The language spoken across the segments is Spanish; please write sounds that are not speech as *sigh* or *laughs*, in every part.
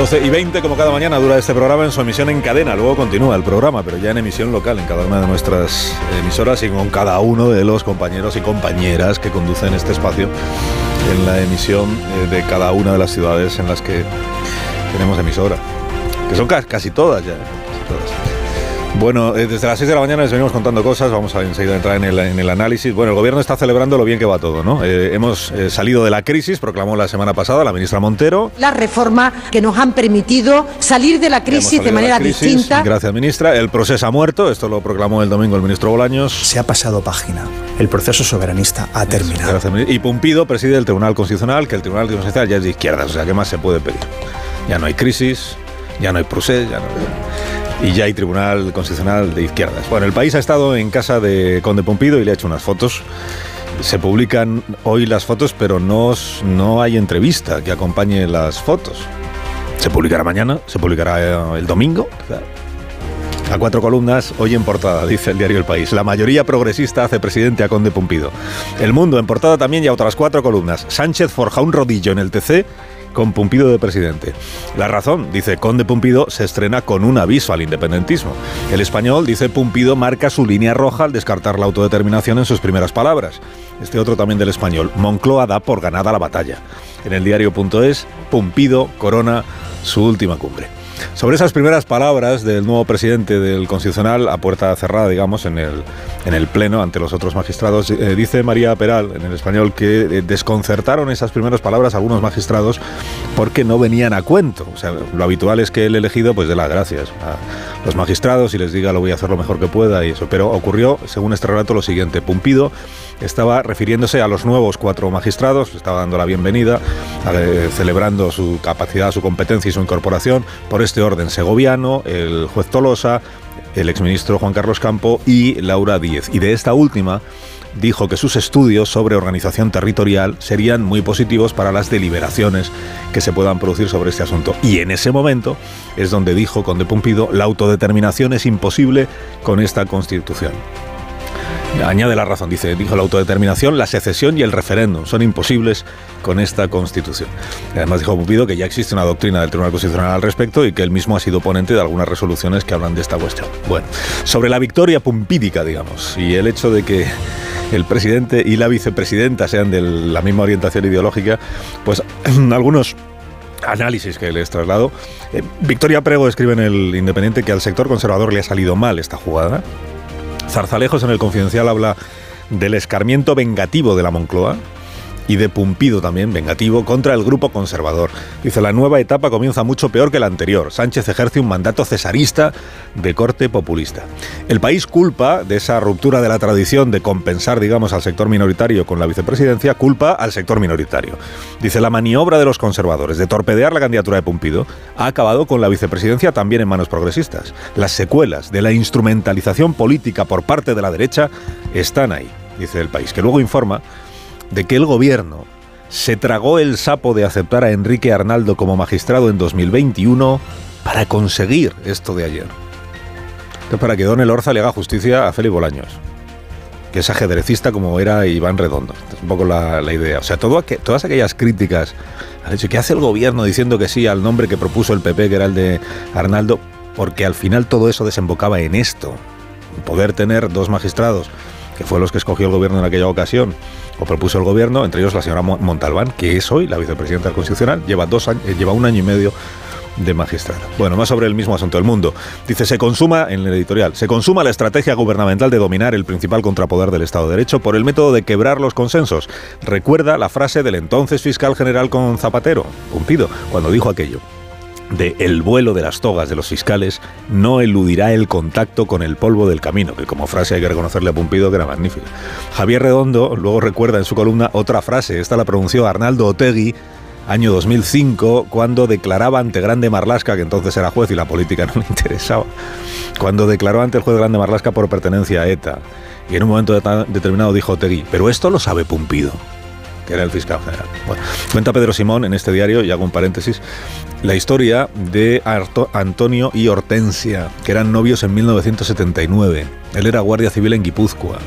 12 y 20, como cada mañana, dura este programa en su emisión en cadena. Luego continúa el programa, pero ya en emisión local, en cada una de nuestras emisoras y con cada uno de los compañeros y compañeras que conducen este espacio en la emisión eh, de cada una de las ciudades en las que tenemos emisora. Que son ca- casi todas ya. Bueno, eh, desde las 6 de la mañana les venimos contando cosas, vamos a enseguida entrar en el, en el análisis. Bueno, el gobierno está celebrando lo bien que va todo, ¿no? Eh, hemos eh, salido de la crisis, proclamó la semana pasada la ministra Montero. las reformas que nos han permitido salir de la crisis de manera la crisis. distinta. Gracias, ministra. El proceso ha muerto, esto lo proclamó el domingo el ministro Bolaños. Se ha pasado página. El proceso soberanista ha terminado. Gracias, ministra. y Pumpido preside el Tribunal Constitucional, que el Tribunal Constitucional ya es de izquierdas, o sea, ¿qué más se puede pedir? Ya no hay crisis, ya no hay procés, ya no... Y ya hay Tribunal Constitucional de izquierdas. Bueno, el país ha estado en casa de Conde Pumpido y le ha hecho unas fotos. Se publican hoy las fotos, pero no, no hay entrevista que acompañe las fotos. Se publicará mañana, se publicará eh, el domingo. A cuatro columnas, hoy en portada, dice el diario El País. La mayoría progresista hace presidente a Conde Pumpido. El Mundo en portada también y a otras cuatro columnas. Sánchez forja un rodillo en el TC con Pumpido de presidente. La razón, dice Conde Pumpido, se estrena con un aviso al independentismo. El español, dice Pumpido, marca su línea roja al descartar la autodeterminación en sus primeras palabras. Este otro también del español. Moncloa da por ganada la batalla. En el diario.es, Pumpido corona su última cumbre. Sobre esas primeras palabras del nuevo presidente del Constitucional, a puerta cerrada, digamos, en el, en el Pleno, ante los otros magistrados, eh, dice María Peral, en el español, que eh, desconcertaron esas primeras palabras a algunos magistrados porque no venían a cuento. O sea, lo habitual es que el elegido, pues, dé las gracias a los magistrados y les diga lo voy a hacer lo mejor que pueda y eso. Pero ocurrió, según este relato, lo siguiente. Pumpido estaba refiriéndose a los nuevos cuatro magistrados, estaba dando la bienvenida, eh, celebrando su capacidad, su competencia y su incorporación por este orden segoviano, el juez Tolosa, el exministro Juan Carlos Campo y Laura Díez. Y de esta última dijo que sus estudios sobre organización territorial serían muy positivos para las deliberaciones que se puedan producir sobre este asunto. Y en ese momento es donde dijo Conde Pumpido, la autodeterminación es imposible con esta constitución. Añade la razón, dice, dijo la autodeterminación, la secesión y el referéndum son imposibles con esta constitución. Además dijo Pumpido que ya existe una doctrina del Tribunal Constitucional al respecto y que él mismo ha sido ponente de algunas resoluciones que hablan de esta cuestión. Bueno, sobre la victoria pumpídica, digamos, y el hecho de que el presidente y la vicepresidenta sean de la misma orientación ideológica, pues *clears throat* algunos análisis que les traslado. Eh, Victoria Prego escribe en el Independiente que al sector conservador le ha salido mal esta jugada. Zarzalejos en el Confidencial habla del escarmiento vengativo de la Moncloa y de Pumpido también, vengativo, contra el grupo conservador. Dice, la nueva etapa comienza mucho peor que la anterior. Sánchez ejerce un mandato cesarista de corte populista. El país culpa de esa ruptura de la tradición de compensar, digamos, al sector minoritario con la vicepresidencia, culpa al sector minoritario. Dice, la maniobra de los conservadores de torpedear la candidatura de Pumpido ha acabado con la vicepresidencia también en manos progresistas. Las secuelas de la instrumentalización política por parte de la derecha están ahí, dice el país, que luego informa de que el gobierno se tragó el sapo de aceptar a Enrique Arnaldo como magistrado en 2021 para conseguir esto de ayer. Esto es para que Don Elorza le haga justicia a Félix Bolaños, que es ajedrecista como era Iván Redondo. Es un poco la, idea. O sea, todo todas aquellas críticas al hecho que hace el gobierno diciendo que sí al nombre que propuso el PP, que era el de Arnaldo, porque al final todo eso desembocaba en esto. Poder tener dos magistrados que fue los que escogió el gobierno en aquella ocasión, o propuso el gobierno, entre ellos la señora Mo- Montalbán, que es hoy la vicepresidenta Constitucional, lleva, dos eh, lleva un año y medio de magistrada. Bueno, más sobre el mismo asunto del mundo. Dice, se consuma, en el editorial, se consuma la estrategia gubernamental de dominar el principal contrapoder del Estado de Derecho por el método de quebrar los consensos. Recuerda la frase del entonces fiscal general con Zapatero, Pumpido, cuando dijo aquello de el vuelo de las togas de los fiscales no eludirá el contacto con el polvo del camino, que como frase hay que reconocerle a Pumpido que era magnífica. Javier Redondo luego recuerda en su columna otra frase, esta la pronunció Arnaldo Otegui año 2005, cuando declaraba ante Grande Marlasca, que entonces era juez y la política no le *laughs* interesaba, cuando declaró ante el juez Grande Marlasca por pertenencia a ETA. Y en un momento determinado dijo Tegui, pero esto lo sabe Pumpido era el fiscal general. cuenta Pedro Simón en este diario, y hago un paréntesis, la historia de Antonio y Hortensia, que eran novios en 1979. Él era guardia civil en Guipúzcoa.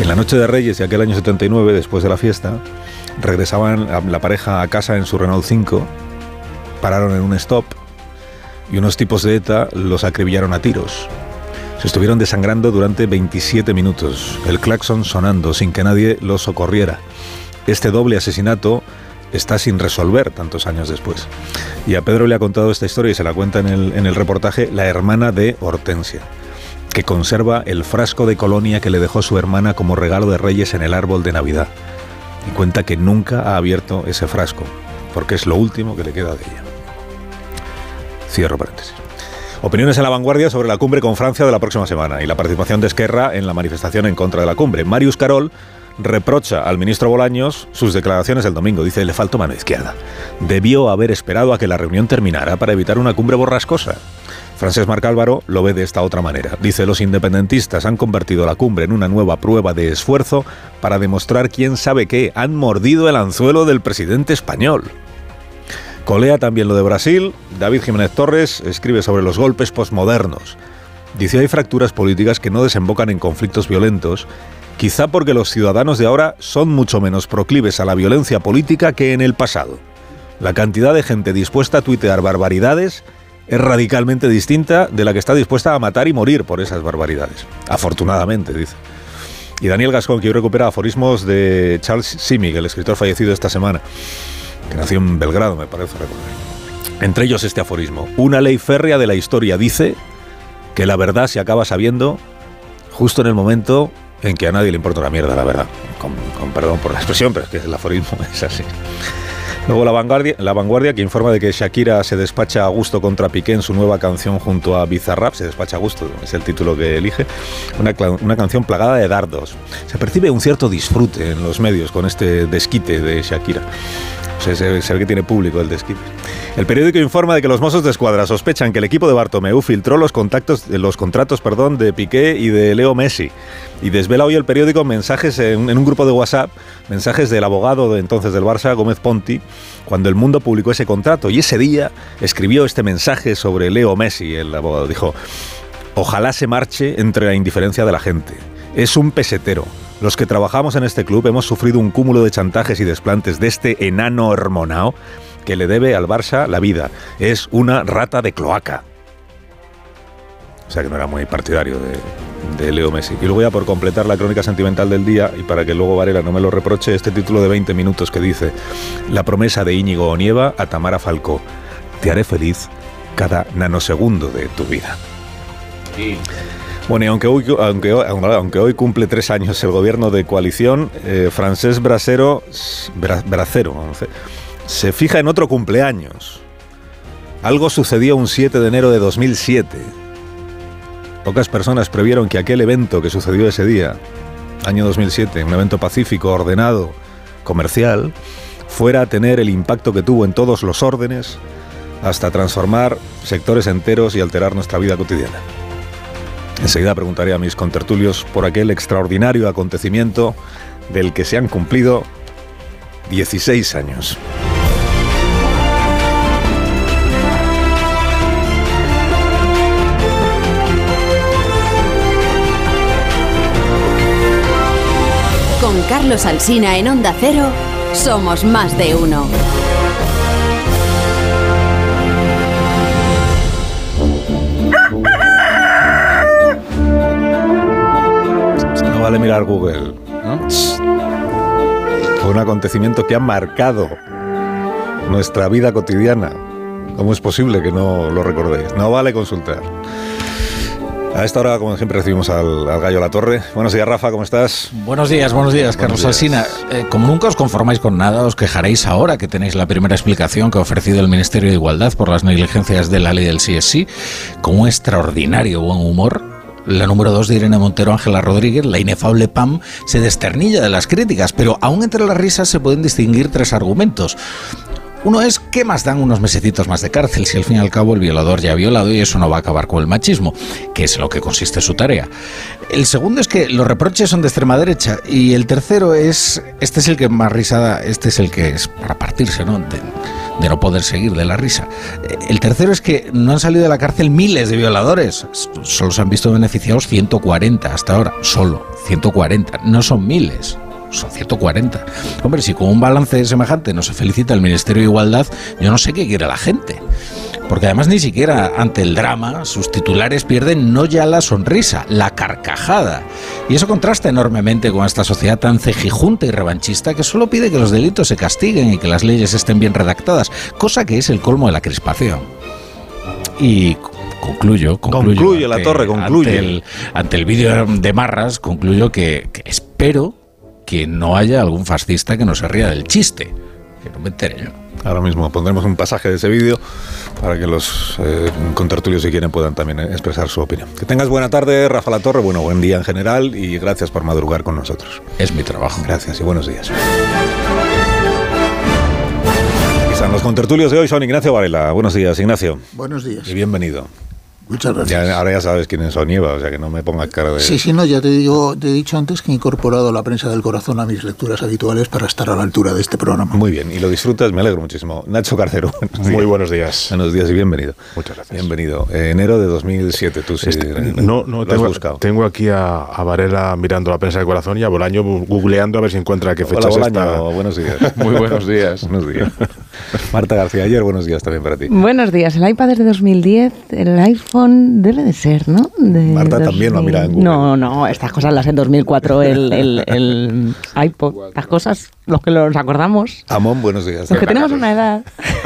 En la noche de Reyes de aquel año 79, después de la fiesta, regresaban la pareja a casa en su Renault 5, pararon en un stop y unos tipos de ETA los acribillaron a tiros. Se estuvieron desangrando durante 27 minutos, el claxon sonando sin que nadie los socorriera. Este doble asesinato está sin resolver tantos años después. Y a Pedro le ha contado esta historia y se la cuenta en el, en el reportaje la hermana de Hortensia, que conserva el frasco de colonia que le dejó su hermana como regalo de Reyes en el árbol de Navidad. Y cuenta que nunca ha abierto ese frasco, porque es lo último que le queda de ella. Cierro paréntesis. Opiniones en la vanguardia sobre la cumbre con Francia de la próxima semana y la participación de Esquerra en la manifestación en contra de la cumbre. Marius Carol reprocha al ministro Bolaños sus declaraciones el domingo. Dice, le faltó mano izquierda. Debió haber esperado a que la reunión terminara para evitar una cumbre borrascosa. Francés Marc Álvaro lo ve de esta otra manera. Dice, los independentistas han convertido la cumbre en una nueva prueba de esfuerzo para demostrar quién sabe qué. Han mordido el anzuelo del presidente español. Colea también lo de Brasil. David Jiménez Torres escribe sobre los golpes posmodernos. Dice, hay fracturas políticas que no desembocan en conflictos violentos quizá porque los ciudadanos de ahora son mucho menos proclives a la violencia política que en el pasado. La cantidad de gente dispuesta a tuitear barbaridades es radicalmente distinta de la que está dispuesta a matar y morir por esas barbaridades. Afortunadamente, dice. Y Daniel Gascón, que hoy recupera aforismos de Charles Simig, el escritor fallecido esta semana, que nació en Belgrado, me parece recordar. Entre ellos este aforismo. Una ley férrea de la historia dice que la verdad se acaba sabiendo justo en el momento en que a nadie le importa una mierda, la verdad. Con, perdón por la expresión, pero es que el aforismo *laughs* es así. Luego la vanguardia, la vanguardia que informa de que Shakira se despacha a gusto contra Piqué en su nueva canción junto a Bizarrap, se despacha a gusto, es el título que elige, una, una canción plagada de dardos. Se percibe un cierto disfrute en los medios con este desquite de Shakira. Se, ve que tiene público el desquite. El periódico informa de que los mozos de escuadra sospechan que el equipo de Bartomeu filtró los, contactos, los contratos perdón, de Piqué y de Leo Messi. Y desvela hoy el periódico mensajes en, un grupo de WhatsApp, mensajes del abogado de entonces del Barça, Gómez Ponti, cuando el mundo publicó ese contrato. Y ese día escribió este mensaje sobre Leo Messi. El abogado dijo, ojalá se marche entre la indiferencia de la gente. Es un pesetero los que trabajamos en este club hemos sufrido un cúmulo de chantajes y desplantes de este enano hormonao que le debe al Barça la vida. Es una rata de cloaca. O sea que no era muy partidario de, Leo Messi. Y luego ya por completar la crónica sentimental del día y para que luego Varela no me lo reproche, este título de 20 minutos que dice La promesa de Íñigo Onieva a Tamara Falcó. Te haré feliz cada nanosegundo de tu vida. Bueno, y aunque hoy, aunque, aunque hoy cumple tres años el gobierno de coalición, eh, Francés Bracero, Bracero se fija en otro cumpleaños. Algo sucedió un 7 de enero de 2007. Pocas personas previeron que aquel evento que sucedió ese día, año 2007, un evento pacífico, ordenado, comercial, fuera a tener el impacto que tuvo en todos los órdenes, hasta transformar sectores enteros y alterar nuestra vida cotidiana. Enseguida preguntaré a mis contertulios por aquel extraordinario acontecimiento del que se han cumplido 16 años. Con Carlos Alsina en Onda Cero, somos más de uno. Vale mirar Google. Fue un acontecimiento que ha marcado nuestra vida cotidiana. ¿Cómo es posible que no lo recordéis? No vale consultar. A esta hora, como siempre, recibimos al, Gallo La Torre. Buenos días, Rafa, ¿cómo estás? Buenos días, buenos días, Carlos Alsina. Eh, como nunca os conformáis con nada, os quejaréis ahora que tenéis la primera explicación que ha ofrecido el Ministerio de Igualdad por las negligencias de la ley del CSI, con un extraordinario buen humor la número 2 de Irene Montero, Ángela Rodríguez, la inefable Pam, se desternilla de las críticas, pero aún entre las risas se pueden distinguir tres argumentos. Uno es, ¿qué más dan unos mesecitos más de cárcel si al fin y al cabo el violador ya ha violado y eso no va a acabar con el machismo, que es lo que consiste su tarea? El segundo es que los reproches son de extrema derecha y el tercero es, este es el que más risada, este es el que es para partirse, ¿no? De no poder seguir de la risa. El tercero es que no han salido de la cárcel miles de violadores, solo se han visto beneficiados 140 hasta ahora, solo 140, no son miles son 140. Hombre, si con un balance semejante no se felicita el Ministerio de Igualdad, yo no sé qué quiere la gente. Porque además ni siquiera ante el drama sus titulares pierden no ya la sonrisa, la carcajada. Y eso contrasta enormemente con esta sociedad tan cejijunta y revanchista que solo pide que los delitos se castiguen y que las leyes estén bien redactadas, cosa que es el colmo de la crispación. Y concluyo, concluyo concluye la torre, concluye. Ante el, vídeo de Marras, concluyo que espero que no haya algún fascista que no se ría del chiste. Que no me entere yo. Ahora mismo pondremos un pasaje de ese vídeo para que los eh, contertulios, si quieren, puedan también expresar su opinión. Que tengas buena tarde, Rafa La Torre. Bueno, buen día en general y gracias por madrugar con nosotros. Es mi trabajo. Gracias y buenos días. Y los contertulios de hoy son Ignacio Varela. Buenos días, Ignacio. Buenos días. Y bienvenido. Muchas gracias. ahora ya sabes quién es Onieva, o sea que no me pongas cara de... Sí, sí, no, ya te digo, te he dicho antes que he incorporado la prensa del corazón a mis lecturas habituales para estar a la altura de este programa. Muy bien, y lo disfrutas, me alegro muchísimo. Nacho Carcero, *laughs* muy buenos días. Buenos días y bienvenido. Muchas gracias. Bienvenido. Eh, enero de 2007, tú sí. Este, no, no, tengo, buscado. tengo aquí a, Varela mirando la prensa del corazón y a Bolaño googleando a ver si encuentra qué fecha Hola, Bolaño, buenos días. *laughs* muy buenos días. *laughs* buenos días. Marta García, ayer buenos días también para ti. Buenos días. El iPad es de 2010, el iPhone debe de ser, ¿no? Marta también lo mira en Google. No, no, estas cosas las en 2004, el, el, el iPod, estas cosas, los que nos acordamos. Amón, buenos días. Los que tenemos una edad,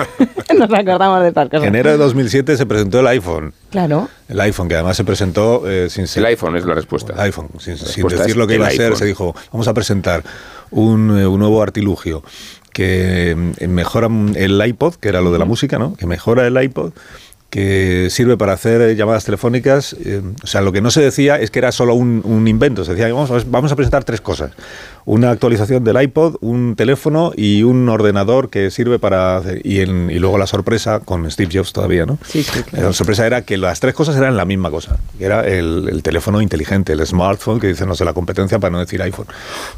*laughs* nos acordamos de estas cosas. En enero de 2007 se presentó el iPhone. Claro. El iPhone, que además se presentó eh, sin ser... El iPhone es la respuesta. El iPhone, sin, decir lo que iba a ser, se dijo, vamos a presentar un, eh, un nuevo artilugio que eh, mejora el iPod, que era lo de la música, ¿no? Que mejora el iPod que sirve para hacer llamadas telefónicas. Eh, o sea, lo que no se decía es que era solo un, invento. Se decía, vamos, vamos a presentar tres cosas. Una actualización del iPod, un teléfono y un ordenador que sirve para... Hacer, y, y, luego la sorpresa con Steve Jobs todavía, ¿no? Sí, sí, La sorpresa era que las tres cosas eran la misma cosa. Que era el, teléfono inteligente, el smartphone, que dicen, no sé, la competencia para no decir iPhone,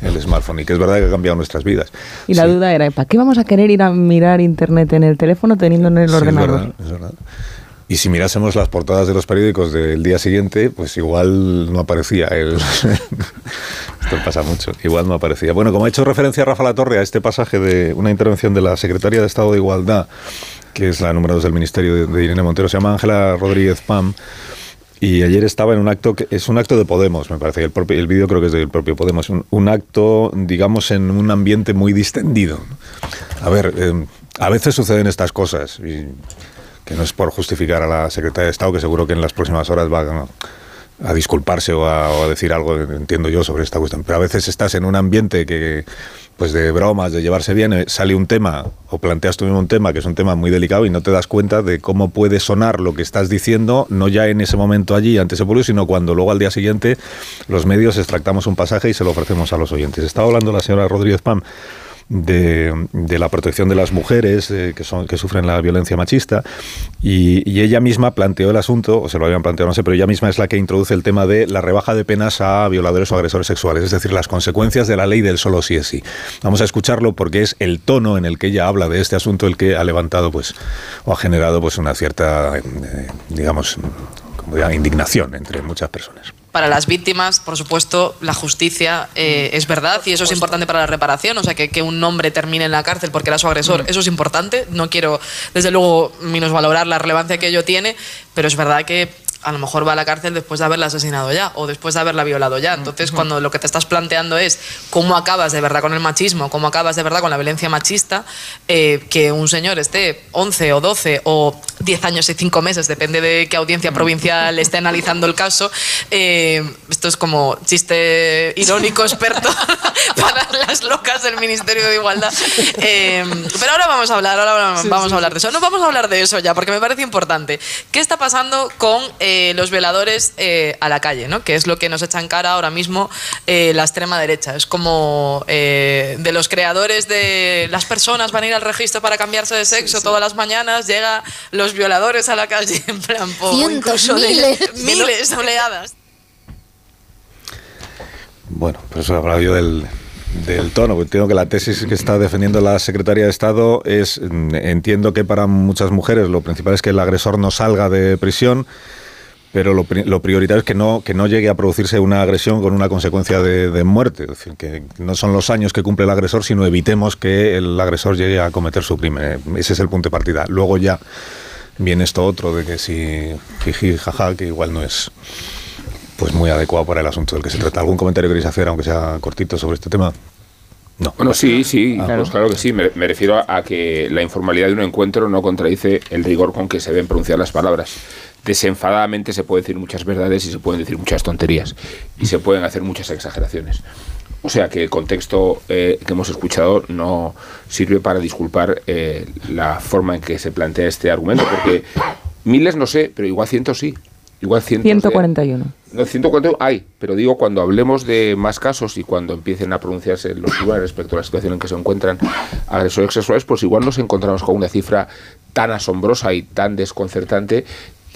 el smartphone. Y que es verdad que ha cambiado nuestras vidas. Y la duda era, ¿para qué vamos a querer ir a mirar Internet en el teléfono teniendo en el ordenador? Es verdad, es verdad. Y si mirásemos las portadas de los periódicos del día siguiente, pues igual no aparecía el... *laughs* Esto pasa mucho, igual no aparecía. Bueno, como ha hecho referencia Rafa La Torre a este pasaje de una intervención de la Secretaría de Estado de Igualdad, que es la número 2 del Ministerio de, Irene Montero, se llama Ángela Rodríguez Pam, y ayer estaba en un acto que es un acto de Podemos, me parece. El, vídeo creo que es del propio Podemos. Un, acto, digamos, en un ambiente muy distendido. A ver, eh, a veces suceden estas cosas. Que no es por justificar a la secretaria de Estado, que seguro que en las próximas horas va a, disculparse o a, decir algo, entiendo yo, sobre esta cuestión. Pero a veces estás en un ambiente que, pues de bromas, de llevarse bien, eh, sale un tema o planteas tú mismo un tema que es un tema muy delicado y no te das cuenta de cómo puede sonar lo que estás diciendo, no ya en ese momento allí ante ese público, sino cuando luego al día siguiente los medios extractamos un pasaje y se lo ofrecemos a los oyentes. Estaba hablando la señora Rodríguez Pam de, de, la protección de las mujeres eh, que, son, que sufren la violencia machista y, ella misma planteó el asunto, o se lo habían planteado, no sé, pero ella misma es la que introduce el tema de la rebaja de penas a violadores o agresores sexuales, es decir, las consecuencias de la ley del solo sí es sí. Vamos a escucharlo porque es el tono en el que ella habla de este asunto el que ha levantado pues o ha generado pues una cierta, eh, digamos, como indignación entre muchas personas para las víctimas, por supuesto, la justicia eh, es verdad y eso es importante para la reparación. O sea, que, que, un hombre termine en la cárcel porque era su agresor, mm. eso es importante. No quiero, desde luego, valorar la relevancia que ello tiene, pero es verdad que a lo mejor va a la cárcel después de haberla asesinado ya o después de haberla violado ya. Entonces, cuando lo que te estás planteando es cómo acabas de verdad con el machismo, cómo acabas de verdad con la violencia machista, eh, que un señor esté 11 o 12 o 10 años y 5 meses, depende de qué audiencia provincial esté analizando el caso, eh, esto es como chiste irónico *laughs* experto *laughs* para las locas del Ministerio de Igualdad. Eh, pero ahora vamos a hablar, ahora vamos a hablar de eso. No vamos a hablar de eso ya, porque me parece importante. ¿Qué está pasando con eh, los violadores eh, a la calle, ¿no? que es lo que nos echa en cara ahora mismo eh, la extrema derecha. Es como de los creadores de las personas van a ir al registro para cambiarse de sexo todas las mañanas, llega los violadores a la calle *laughs* en plan, po, Cientos, incluso de- miles. *laughs* miles, oleadas. Bueno, por eso hablaba yo del, del tono. Entiendo que la tesis que está defendiendo la secretaria de Estado es, mm, entiendo que para muchas mujeres lo principal es que el agresor no salga de prisión, pero lo, pri- lo prioritario es que no, que no llegue a producirse una agresión con una consecuencia de, de muerte. Es decir, que no son los años que cumple el agresor, sino evitemos que el agresor llegue a cometer su crimen. Ese es el punto de partida. Luego ya viene esto otro de que si jiji, jaja, que igual no es pues muy adecuado para el asunto del que se trata. ¿Algún comentario queréis hacer, aunque sea cortito, sobre este tema? No. Bueno, sí, sí, Ah. pues claro que sí. Me, me refiero a, a que la informalidad de un encuentro no contradice el rigor con que se deben pronunciar las palabras. Desenfadadamente se pueden decir muchas verdades y se pueden decir muchas tonterías y se pueden hacer muchas exageraciones. O sea que el contexto eh, que hemos escuchado no sirve para disculpar eh, la forma en que se plantea este argumento, porque miles no sé, pero igual cientos sí. Igual cientos de- 141. no, 141 hay, pero digo, cuando hablemos de más casos y cuando empiecen a pronunciarse los tribunales respecto a la situación en que se encuentran agresores sexuales, pues igual nos encontramos con una cifra tan asombrosa y tan desconcertante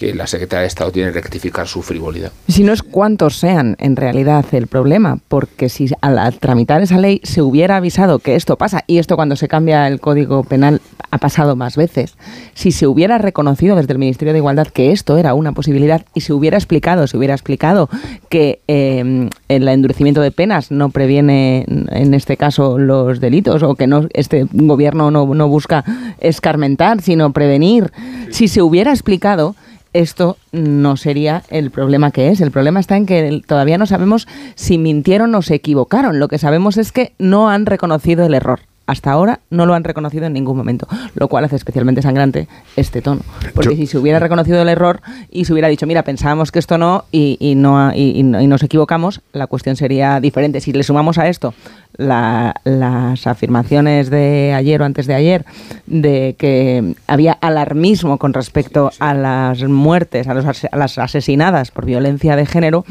que la Secretaría de Estado tiene que rectificar su frivolidad. Si no es cuántos sean en realidad el problema, porque si al, tramitar esa ley se hubiera avisado que esto pasa, y esto cuando se cambia el Código Penal ha pasado más veces, si se hubiera reconocido desde el Ministerio de Igualdad que esto era una posibilidad y se hubiera explicado, se hubiera explicado que eh, el endurecimiento de penas no previene en este caso los delitos o que no este gobierno no, no busca escarmentar, sino prevenir, si se hubiera explicado esto no sería el problema que es. El problema está en que todavía no sabemos si mintieron o se equivocaron. Lo que sabemos es que no han reconocido el error. Hasta ahora no lo han reconocido en ningún momento, lo cual hace especialmente sangrante este tono. Porque si se hubiera reconocido el error y se hubiera dicho, mira, pensábamos que esto no y, y no, y, y no- y nos equivocamos, la cuestión sería diferente. Si le sumamos a esto la- las afirmaciones de ayer o antes de ayer de que había alarmismo con respecto a las muertes, a, los a las asesinadas por violencia de género,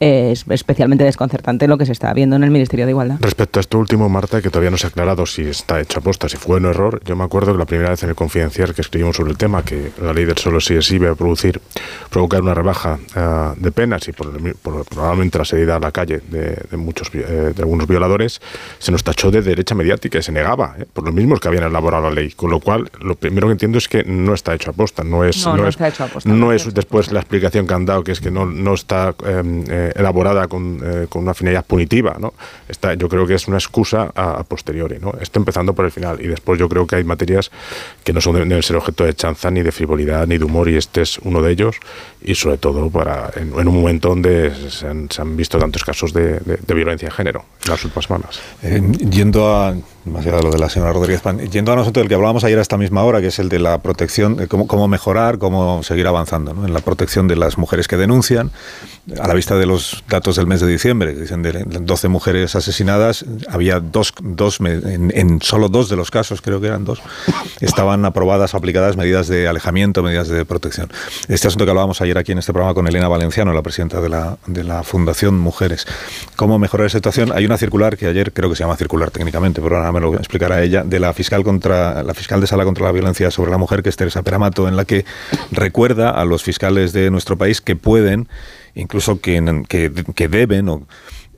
es especialmente desconcertante lo que se está viendo en el Ministerio de Igualdad. Respecto a esto último, Marta, que todavía no se ha aclarado si está hecho aposta, si fue un error, yo me acuerdo que la primera vez en el Confidencial que escribimos sobre el tema, que la ley del solo sí es sí iba a producir, provocar una rebaja ah, de penas y por, por probablemente la salida a la calle de, de muchos eh, de algunos violadores, se nos tachó de derecha mediática y se negaba, eh, por los mismos que habían elaborado la ley. Con lo cual, lo primero que entiendo es que no está hecho aposta, no es, No, no es, está hecho aposta, no no es después la explicación que han dado, que es que no, no está eh, eh, elaborada con, eh, con una finalidad punitiva. ¿no? Está, yo creo que es una excusa a, a posteriori. ¿no? Esto empezando por el final. Y después yo creo que hay materias que no son, deben ser objeto de chanza, ni de frivolidad, ni de humor, y este es uno de ellos. Y sobre todo para en, en un momento donde se han, se han visto tantos casos de, de- de violencia de género en las últimas semanas. Eh, yendo a, más allá de lo de la señora Rodríguez Pan, yendo a nosotros del que hablábamos ayer a esta misma hora, que es el de la protección, cómo, mejorar, cómo seguir avanzando ¿no? en la protección de las mujeres que denuncian, a la vista de los datos del mes de diciembre, dicen de 12 mujeres asesinadas, había dos, dos en, solo dos de los casos, creo que eran dos, estaban aprobadas o aplicadas medidas de alejamiento, medidas de protección. Este asunto que hablábamos ayer aquí en este programa con Elena Valenciano, la presidenta de la, de la Fundación Mujeres. ¿Cómo mejorar esa situación? Hay una circular que ayer creo que se llama circular técnicamente, pero ahora me lo explicará ella, de la fiscal contra la fiscal de sala contra la violencia sobre la mujer, que es Teresa Peramato, en la que recuerda a los fiscales de nuestro país que pueden, incluso que, que, deben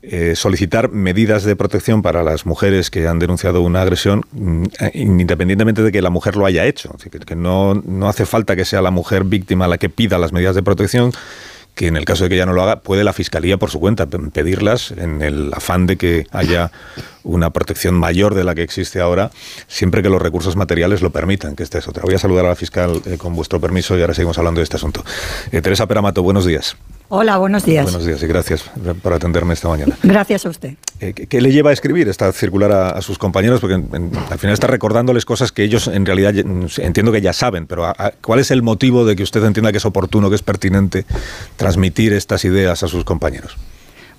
eh, solicitar medidas de protección para las mujeres que han denunciado una agresión, mm, independientemente de que la mujer lo haya hecho. Que no, no hace falta que sea la mujer víctima la que pida las medidas de protección, que en el caso de que ella no lo haga, puede la Fiscalía por su cuenta pe- pedirlas en el afán de que haya una protección mayor de la que existe ahora, siempre que los recursos materiales lo permitan, que esta es otra. Voy a saludar a la fiscal eh, con vuestro permiso y ahora seguimos hablando de este asunto. Eh, Teresa Peramato, buenos días. Hola, buenos días. Buenos días y gracias por atenderme esta mañana. Gracias a usted. Eh, ¿qué, qué le lleva a escribir esta circular a, a sus compañeros? Porque en- en- al final está recordándoles cosas que ellos en realidad entiendo que ya saben, pero a- a- ¿cuál es el motivo de que usted entienda que es oportuno, que es pertinente transmitir estas ideas a sus compañeros?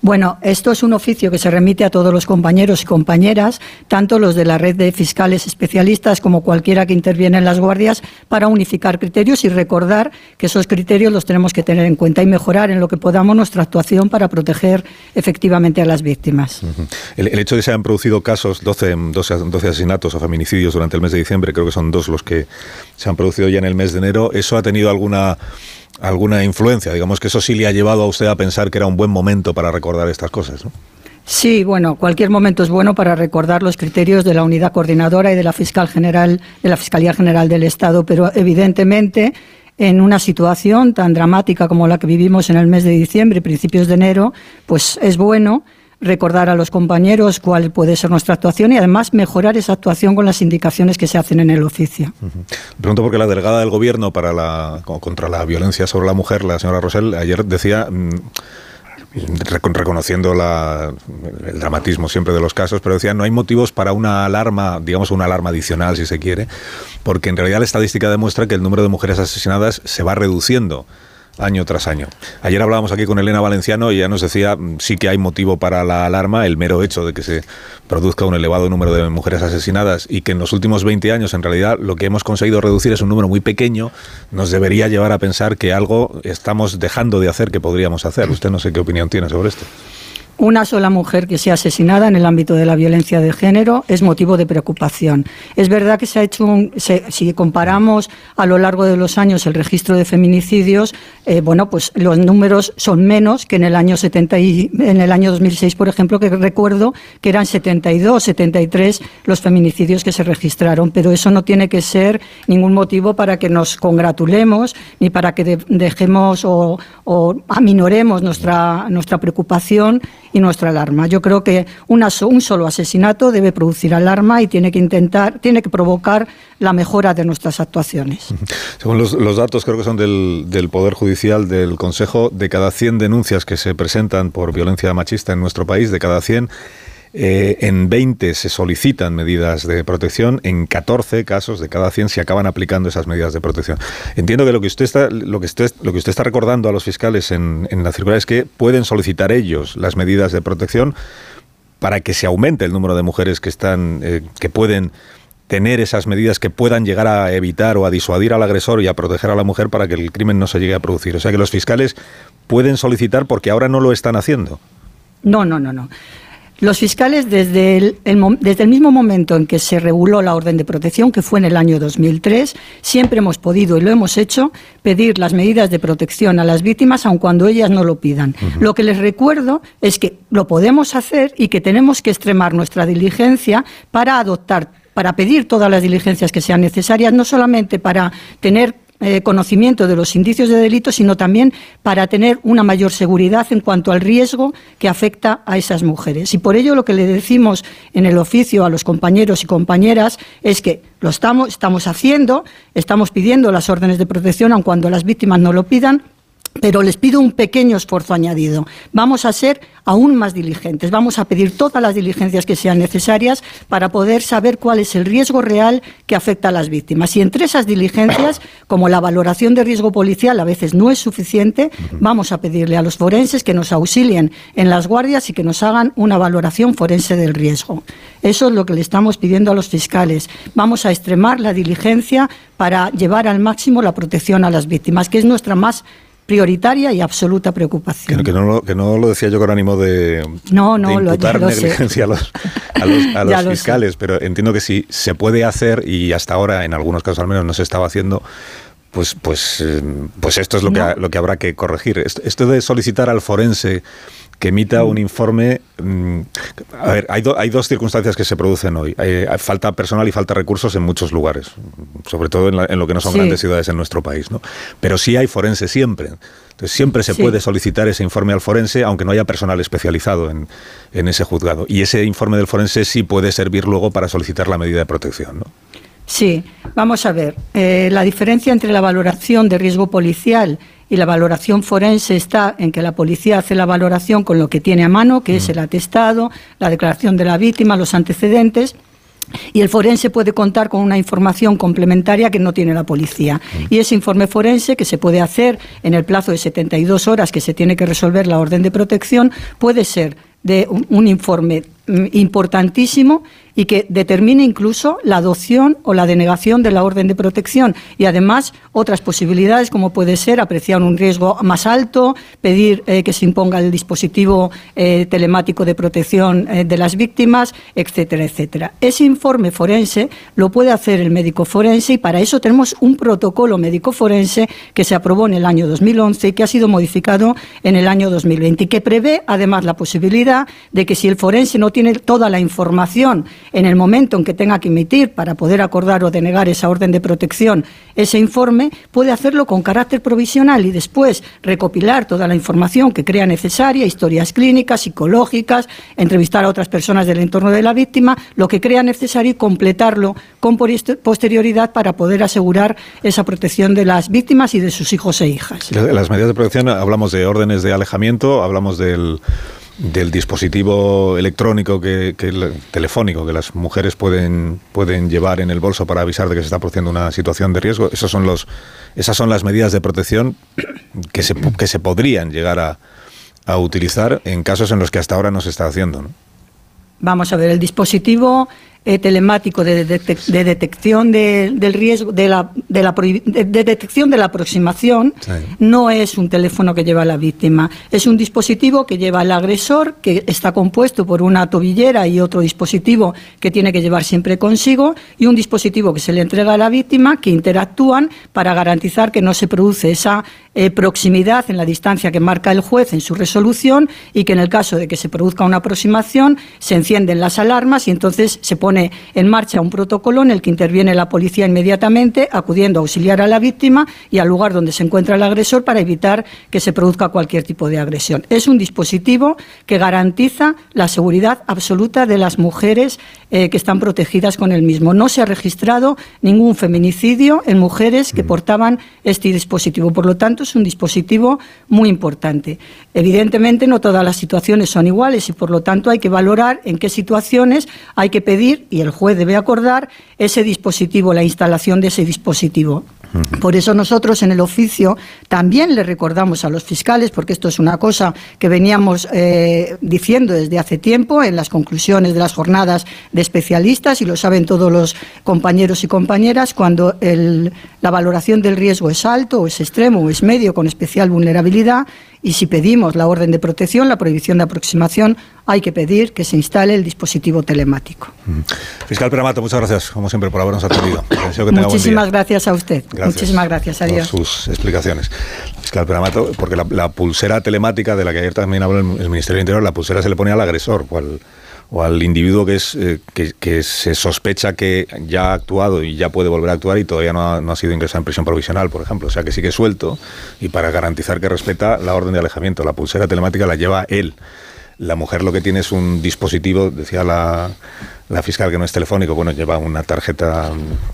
Bueno, esto es un oficio que se remite a todos los compañeros y compañeras, tanto los de la red de fiscales especialistas como cualquiera que interviene en las guardias, para unificar criterios y recordar que esos criterios los tenemos que tener en cuenta y mejorar en lo que podamos nuestra actuación para proteger efectivamente a las víctimas. el, hecho de que se han producido casos, 12, 12, 12 asesinatos o feminicidios durante el mes de diciembre, creo que son dos los que se han producido ya en el mes de enero, ¿eso ha tenido alguna alguna influencia. Digamos que eso sí le ha llevado a usted a pensar que era un buen momento para recordar estas cosas. ¿no? Sí, bueno, cualquier momento es bueno para recordar los criterios de la unidad coordinadora y de la fiscal general, de la Fiscalía General del Estado, pero evidentemente en una situación tan dramática como la que vivimos en el mes de diciembre y principios de enero, pues es bueno recordar a los compañeros cuál puede ser nuestra actuación y además mejorar esa actuación con las indicaciones que se hacen en el oficio. Uh. Pregunto porque la delegada del Gobierno para la, contra la violencia sobre la mujer, la señora Rosell, ayer decía... Mmm, reconociendo el dramatismo siempre de los casos, pero decía no hay motivos para una alarma, digamos una alarma adicional si se quiere, porque en realidad la estadística demuestra que el número de mujeres asesinadas se va reduciendo año tras año. Ayer hablábamos aquí con Elena Valenciano y ella nos decía sí que hay motivo para la alarma, el mero hecho de que se produzca un elevado número de mujeres asesinadas y que en los últimos 20 años en realidad lo que hemos conseguido reducir es un número muy pequeño, nos debería llevar a pensar que algo estamos dejando de hacer que podríamos hacer. Usted no sé qué opinión tiene sobre esto una sola mujer que sea asesinada en el ámbito de la violencia de género es motivo de preocupación. Es verdad que se ha hecho, un, se, si comparamos a lo largo de los años el registro de feminicidios, eh, bueno, pues los números son menos que en el año 70 y en el año 2006, por ejemplo, que recuerdo que eran 72, 73 los feminicidios que se registraron, pero eso no tiene que ser ningún motivo para que nos congratulemos ni para que de, dejemos o, o aminoremos nuestra nuestra preocupación y nuestra alarma. Yo creo que un solo asesinato debe producir alarma y tiene que intentar, tiene que provocar la mejora de nuestras actuaciones. Según los, los datos, creo que son del, del, Poder Judicial, del Consejo, de cada 100 denuncias que se presentan por violencia machista en nuestro país, de cada 100, eh, en 20 se solicitan medidas de protección, en 14 casos de cada 100 se acaban aplicando esas medidas de protección. Entiendo que lo que usted está, lo que usted, lo que usted está recordando a los fiscales en, en la circular es que pueden solicitar ellos las medidas de protección para que se aumente el número de mujeres que están, eh, que pueden tener esas medidas que puedan llegar a evitar o a disuadir al agresor y a proteger a la mujer para que el crimen no se llegue a producir. O sea que los fiscales pueden solicitar porque ahora no lo están haciendo. No, no, no, no. Los fiscales, desde el, el, desde el, mismo momento en que se reguló la orden de protección, que fue en el año 2003, siempre hemos podido, y lo hemos hecho, pedir las medidas de protección a las víctimas, aun cuando ellas no lo pidan. Uh -huh. Lo que les recuerdo es que lo podemos hacer y que tenemos que extremar nuestra diligencia para adoptar para pedir todas las diligencias que sean necesarias, no solamente para tener eh, conocimiento de los indicios de delito, sino también para tener una mayor seguridad en cuanto al riesgo que afecta a esas mujeres. Y por ello lo que le decimos en el oficio a los compañeros y compañeras es que lo estamos, estamos haciendo, estamos pidiendo las órdenes de protección, aun cuando las víctimas no lo pidan, pero les pido un pequeño esfuerzo añadido. Vamos a ser aún más diligentes, vamos a pedir todas las diligencias que sean necesarias para poder saber cuál es el riesgo real que afecta a las víctimas. Y entre esas diligencias, como la valoración de riesgo policial a veces no es suficiente, vamos a pedirle a los forenses que nos auxilien en las guardias y que nos hagan una valoración forense del riesgo. Eso es lo que le estamos pidiendo a los fiscales. Vamos a extremar la diligencia para llevar al máximo la protección a las víctimas, que es nuestra más prioritaria y absoluta preocupación. Que, que, no, lo, que no lo decía yo con ánimo de, no, no, de imputar lo, negligencia lo a los, a los, a *laughs* los fiscales, pero entiendo que si se puede hacer, y hasta ahora en algunos casos al menos no se estaba haciendo, pues, pues, pues esto es lo, no. que, lo que habrá que corregir. Esto de solicitar al forense que emita un informe. Mmm, a ver, hay, do, hay, dos circunstancias que se producen hoy. Falta personal y falta recursos en muchos lugares, sobre todo en, la, en lo que no son sí. grandes ciudades en nuestro país. ¿no? Pero sí hay forense siempre. Entonces siempre se sí. puede solicitar ese informe al forense, aunque no haya personal especializado en, en, ese juzgado. Y ese informe del forense sí puede servir luego para solicitar la medida de protección. ¿no? Sí, vamos a ver. Eh, la diferencia entre la valoración de riesgo policial y la valoración forense está en que la policía hace la valoración con lo que tiene a mano, que mm. es el atestado, la declaración de la víctima, los antecedentes, y el forense puede contar con una información complementaria que no tiene la policía. Y ese informe forense, que se puede hacer en el plazo de 72 horas que se tiene que resolver la orden de protección, puede ser de un, un informe mm, importantísimo y que determine incluso la adopción o la denegación de la orden de protección y además otras posibilidades como puede ser apreciar un riesgo más alto, pedir eh, que se imponga el dispositivo eh, telemático de protección eh, de las víctimas, etcétera, etcétera. Ese informe forense lo puede hacer el médico forense y para eso tenemos un protocolo médico forense que se aprobó en el año 2011 y que ha sido modificado en el año 2020 y que prevé además la posibilidad de que si el forense no tiene toda la información en el momento en que tenga que emitir para poder acordar o denegar esa orden de protección, ese informe, puede hacerlo con carácter provisional y después recopilar toda la información que crea necesaria, historias clínicas, psicológicas, entrevistar a otras personas del entorno de la víctima, lo que crea necesario y completarlo con posterioridad para poder asegurar esa protección de las víctimas y de sus hijos e hijas. Las medidas de protección, hablamos de órdenes de alejamiento, hablamos del del dispositivo electrónico que, telefónico que las mujeres pueden pueden llevar en el bolso para avisar de que se está produciendo una situación de riesgo esos son los esas son las medidas de protección que se, que se podrían llegar a, a utilizar en casos en los que hasta ahora no se está haciendo. Vamos a ver, el dispositivo eh, telemático de, de, detección de, del riesgo, de la, de la detección de la aproximación, sí. no es un teléfono que lleva la víctima, es un dispositivo que lleva el agresor, que está compuesto por una tobillera y otro dispositivo que tiene que llevar siempre consigo, y un dispositivo que se le entrega a la víctima, que interactúan para garantizar que no se produce esa eh, proximidad en la distancia que marca el juez en su resolución y que en el caso de que se produzca una aproximación se encienden las alarmas y entonces se pone pone en marcha un protocolo en el que interviene la policía inmediatamente, acudiendo a auxiliar a la víctima y al lugar donde se encuentra el agresor para evitar que se produzca cualquier tipo de agresión. Es un dispositivo que garantiza la seguridad absoluta de las mujeres eh, que están protegidas con el mismo. No se ha registrado ningún feminicidio en mujeres que portaban este dispositivo. Por lo tanto, es un dispositivo muy importante. Evidentemente, no todas las situaciones son iguales y, por lo tanto, hay que valorar en qué situaciones hay que pedir y el juez debe acordar ese dispositivo, la instalación de ese dispositivo. Por eso nosotros en el oficio también le recordamos a los fiscales, porque esto es una cosa que veníamos eh, diciendo desde hace tiempo en las conclusiones de las jornadas de especialistas y lo saben todos los compañeros y compañeras, cuando el, la valoración del riesgo es alto o es extremo o es medio con especial vulnerabilidad y si pedimos la orden de protección, la prohibición de aproximación, hay que pedir que se instale el dispositivo telemático. Fiscal Peramato, muchas gracias, como siempre, por habernos atendido. *coughs* Muchísimas gracias a usted. Gracias Muchísimas gracias. Adiós. Por sus explicaciones. Fiscal Peramato, porque la, la, pulsera telemática de la que ayer también habló el, el Ministerio del Interior, la pulsera se le pone al agresor, cual o al individuo que, es, eh, que, se sospecha que ya ha actuado y ya puede volver a actuar y todavía no ha, sido ingresado en prisión provisional, por ejemplo. O sea, que sigue suelto y para garantizar que respeta la orden de alejamiento. La pulsera telemática la lleva él. La mujer lo que tiene es un dispositivo, decía la, la fiscal que no es telefónico, bueno, lleva una tarjeta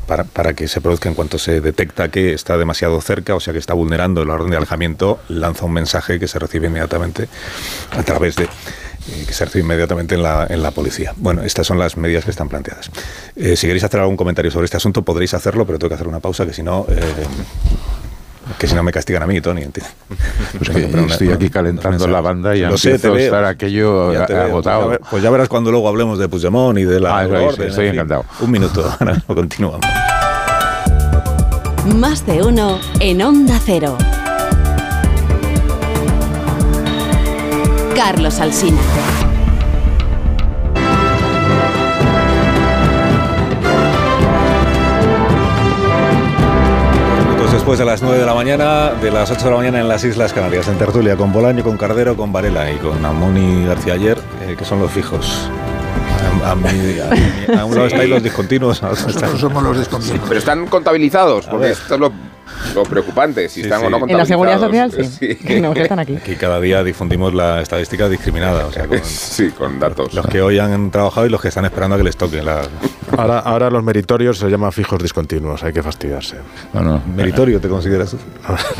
para, para, que se produzca en cuanto se detecta que está demasiado cerca, o sea que está vulnerando la orden de alejamiento, lanza un mensaje que se recibe inmediatamente a través de que se recibe inmediatamente en la, en la policía. Bueno, estas son las medidas que están planteadas. Eh, si queréis hacer algún comentario sobre este asunto, podréis hacerlo, pero tengo que hacer una pausa, que si no... Eh, que si no me castigan a mí, Tony. *laughs* Pues que una, estoy aquí calentando la banda y ya sé, empiezo a estar aquello agotado. Pues ya, pues ya, verás cuando luego hablemos de Puigdemont y de la ah, orden, estoy en encantado. Fin. Un minuto, *laughs* ahora continuamos. Más de uno en Onda Cero. Carlos Alsina. después de las 9 de la mañana, de las 8 de la mañana en las Islas Canarias, en tertulia, con Bolaño, con Cardero, con Varela y con Amoni García ayer, eh, que son los fijos. A, a, mi, a, a un lado sí. estáis los discontinuos, Nosotros somos los discontinuos. Sí, pero están contabilizados, porque esto es lo lo preocupante, si están o no En la seguridad social, sí. *laughs* están aquí. Aquí cada día difundimos la estadística discriminada, o sea, con, *laughs* sí, con datos. Los que hoy han trabajado y los que están esperando a que les toque la... Ahora, ahora los meritorios se llaman fijos discontinuos, hay que fastidiarse. Bueno, ¿Meritorio te consideras tú?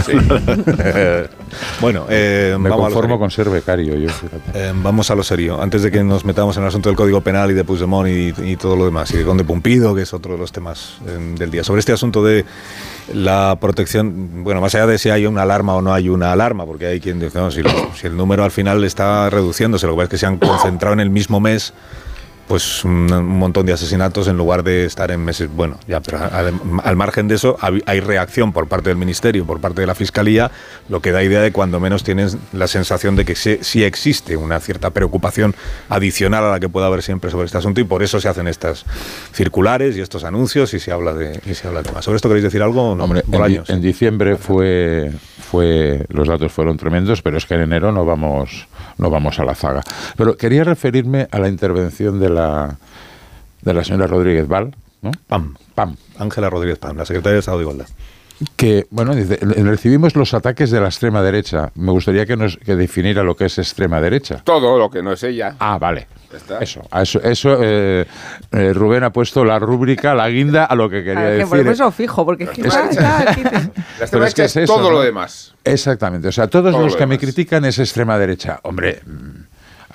Sí. *laughs* bueno, eh, me vamos conformo con ser becario. Yo, eh, vamos a lo serio. Antes de que nos metamos en el asunto del Código Penal y de Puigdemont y, y todo lo demás, y de Conde Pumpido, que es otro de los temas eh, del día. Sobre este asunto de la protección, bueno, más allá de si hay una alarma o no hay una alarma, porque hay quien dice, no, si, si el número al final está reduciéndose, lo que pasa es que se han concentrado en el mismo mes pues un, montón de asesinatos en lugar de estar en meses. Bueno, ya, pero al, margen de eso hay reacción por parte del Ministerio, por parte de la Fiscalía, lo que da idea de cuando menos tienes la sensación de que sí, existe una cierta preocupación adicional a la que pueda haber siempre sobre este asunto y por eso se hacen estas circulares y estos anuncios y se habla de, y se habla de más. ¿Sobre esto queréis decir algo? Hombre, en, en diciembre fue, fue, los datos fueron tremendos, pero es que en enero no vamos no vamos a la zaga. Pero quería referirme a la intervención de la, de la señora Rodríguez Val. ¿no? Pam. Pam. Ángela Rodríguez Pam, la secretaria de Estado de Igualdad que, bueno, dice, recibimos los ataques de la extrema derecha. Me gustaría que nos que definiera lo que es extrema derecha. Todo lo que no es ella. Ah, vale. Eso, eso, eso eh, eh, Rubén ha puesto la rúbrica, la guinda a lo que quería decir. Por eso fijo, porque es, que es, todo lo demás. Exactamente, o sea, todos los que me critican es extrema derecha. Hombre,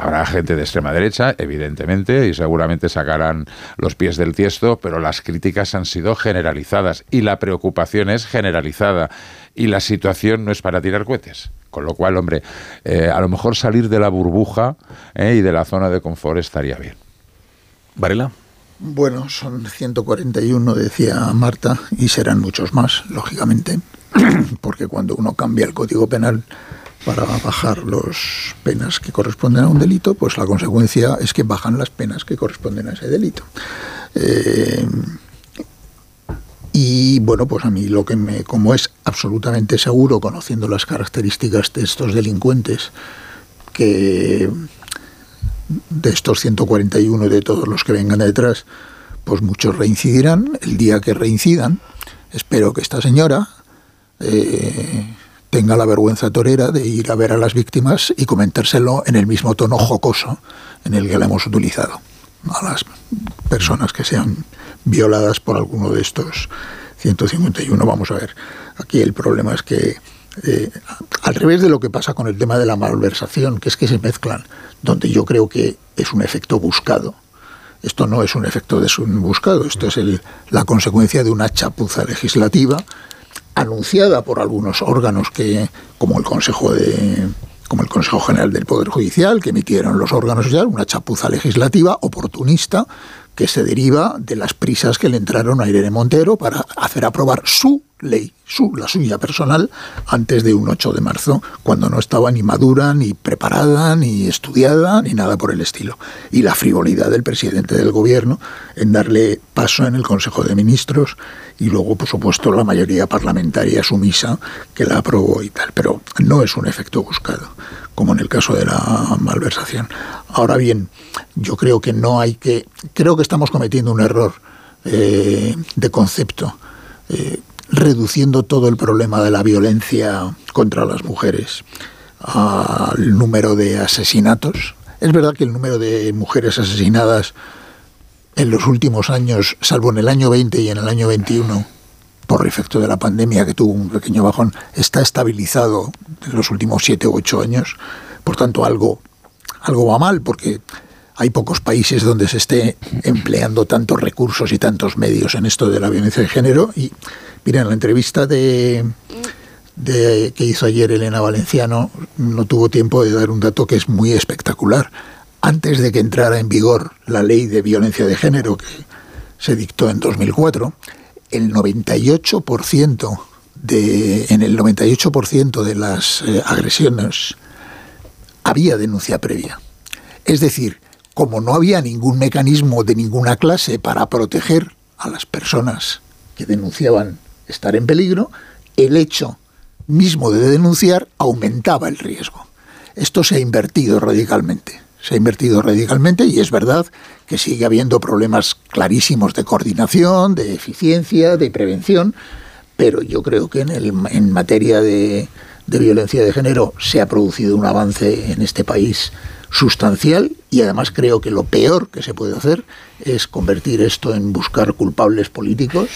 Habrá gente de extrema derecha, evidentemente, y seguramente sacarán los pies del tiesto, pero las críticas han sido generalizadas y la preocupación es generalizada y la situación no es para tirar cohetes. Con lo cual, hombre, eh, a lo mejor salir de la burbuja eh, y de la zona de confort estaría bien. Varela. Bueno, son 141, decía Marta, y serán muchos más, lógicamente, *clears throat* porque cuando uno cambia el Código Penal para bajar las penas que corresponden a un delito, pues la consecuencia es que bajan las penas que corresponden a ese delito. Eh, y bueno, pues a mí lo que me, como es absolutamente seguro, conociendo las características de estos delincuentes, que de estos 141 y de todos los que vengan detrás, pues muchos reincidirán. El día que reincidan, espero que esta señora eh, tenga la vergüenza torera de ir a ver a las víctimas y comentárselo en el mismo tono jocoso en el que la hemos utilizado a las personas que sean violadas por alguno de estos 151. Vamos a ver, aquí el problema es que eh, al revés de lo que pasa con el tema de la malversación, que es que se mezclan, donde yo creo que es un efecto buscado. Esto no es un efecto de buscado, esto es el, la consecuencia de una chapuza legislativa anunciada por algunos órganos que, como el Consejo de como el Consejo General del Poder Judicial, que emitieron los órganos ya una chapuza legislativa oportunista que se deriva de las prisas que le entraron a Irene Montero para hacer aprobar su ley, su, la suya personal, antes de un 8 de marzo, cuando no estaba ni madura, ni preparada, ni estudiada, ni nada por el estilo. Y la frivolidad del presidente del gobierno en darle paso en el Consejo de Ministros y luego, por supuesto, la mayoría parlamentaria sumisa que la aprobó y tal. Pero no es un efecto buscado, como en el caso de la malversación. Ahora bien, yo creo que no hay que... Creo que estamos cometiendo un error eh, de concepto. Eh, reduciendo todo el problema de la violencia contra las mujeres al número de asesinatos. Es verdad que el número de mujeres asesinadas en los últimos años, salvo en el año 20 y en el año 21, por efecto de la pandemia que tuvo un pequeño bajón, está estabilizado en los últimos 7 u 8 años. Por tanto, algo, algo va mal porque hay pocos países donde se esté empleando tantos recursos y tantos medios en esto de la violencia de género y Mira, en la entrevista de, de, que hizo ayer Elena Valenciano no tuvo tiempo de dar un dato que es muy espectacular. Antes de que entrara en vigor la ley de violencia de género que se dictó en 2004, el 98% de, en el 98% de las eh, agresiones había denuncia previa. Es decir, como no había ningún mecanismo de ninguna clase para proteger a las personas que denunciaban estar en peligro, el hecho mismo de denunciar aumentaba el riesgo. Esto se ha invertido radicalmente. Se ha invertido radicalmente y es verdad que sigue habiendo problemas clarísimos de coordinación, de eficiencia, de prevención, pero yo creo que en, materia de, de violencia de género se ha producido un avance en este país sustancial y además creo que lo peor que se puede hacer es convertir esto en buscar culpables políticos.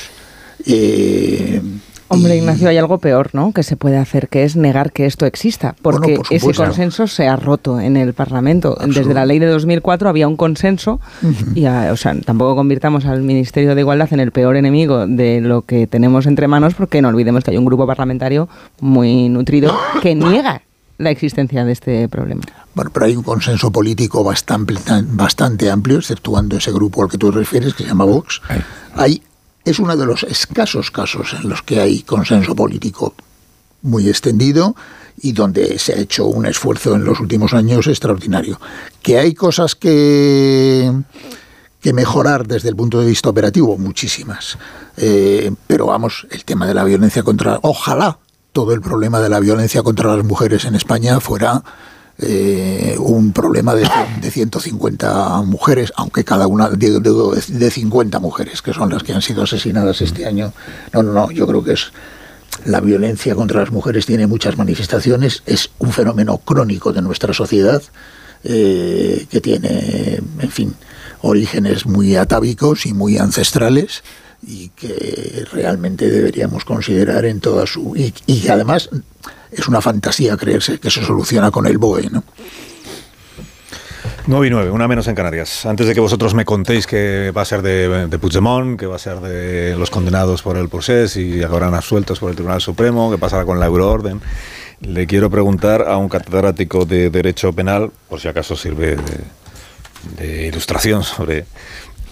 Eh, Hombre, Ignacio, hay algo peor, ¿no? Que se puede hacer, que es negar que esto exista, porque ese consenso se ha roto en el Parlamento. Desde la ley de 2004 había un consenso y, o sea, tampoco convirtamos al Ministerio de Igualdad en el peor enemigo de lo que tenemos entre manos, porque no olvidemos que hay un grupo parlamentario muy nutrido que niega la existencia de este problema. Bueno, pero hay un consenso político bastante, bastante amplio, exceptuando ese grupo al que tú refieres, que se llama Vox. Hay es uno de los escasos casos en los que hay consenso político muy extendido y donde se ha hecho un esfuerzo en los últimos años extraordinario. Que hay cosas que, que mejorar desde el punto de vista operativo, muchísimas. Eh, pero vamos, el tema de la violencia contra... Ojalá todo el problema de la violencia contra las mujeres en España fuera eh, un problema de, de, 150 mujeres, aunque cada una de, de, 50 mujeres, que son las que han sido asesinadas este año. No, no, no, yo creo que es la violencia contra las mujeres tiene muchas manifestaciones, es un fenómeno crónico de nuestra sociedad eh, que tiene, en fin, orígenes muy atávicos y muy ancestrales y que realmente deberíamos considerar en toda su... y, y además es una fantasía creerse que se soluciona con el BOE, ¿no? 9 y 9, una menos en Canarias. Antes de que vosotros me contéis que va a ser de, de Puigdemont, que va a ser de los condenados por el proceso y acabarán absueltos por el Tribunal Supremo, que pasará con la euroorden, le quiero preguntar a un catedrático de Derecho Penal, por si acaso sirve de ilustración sobre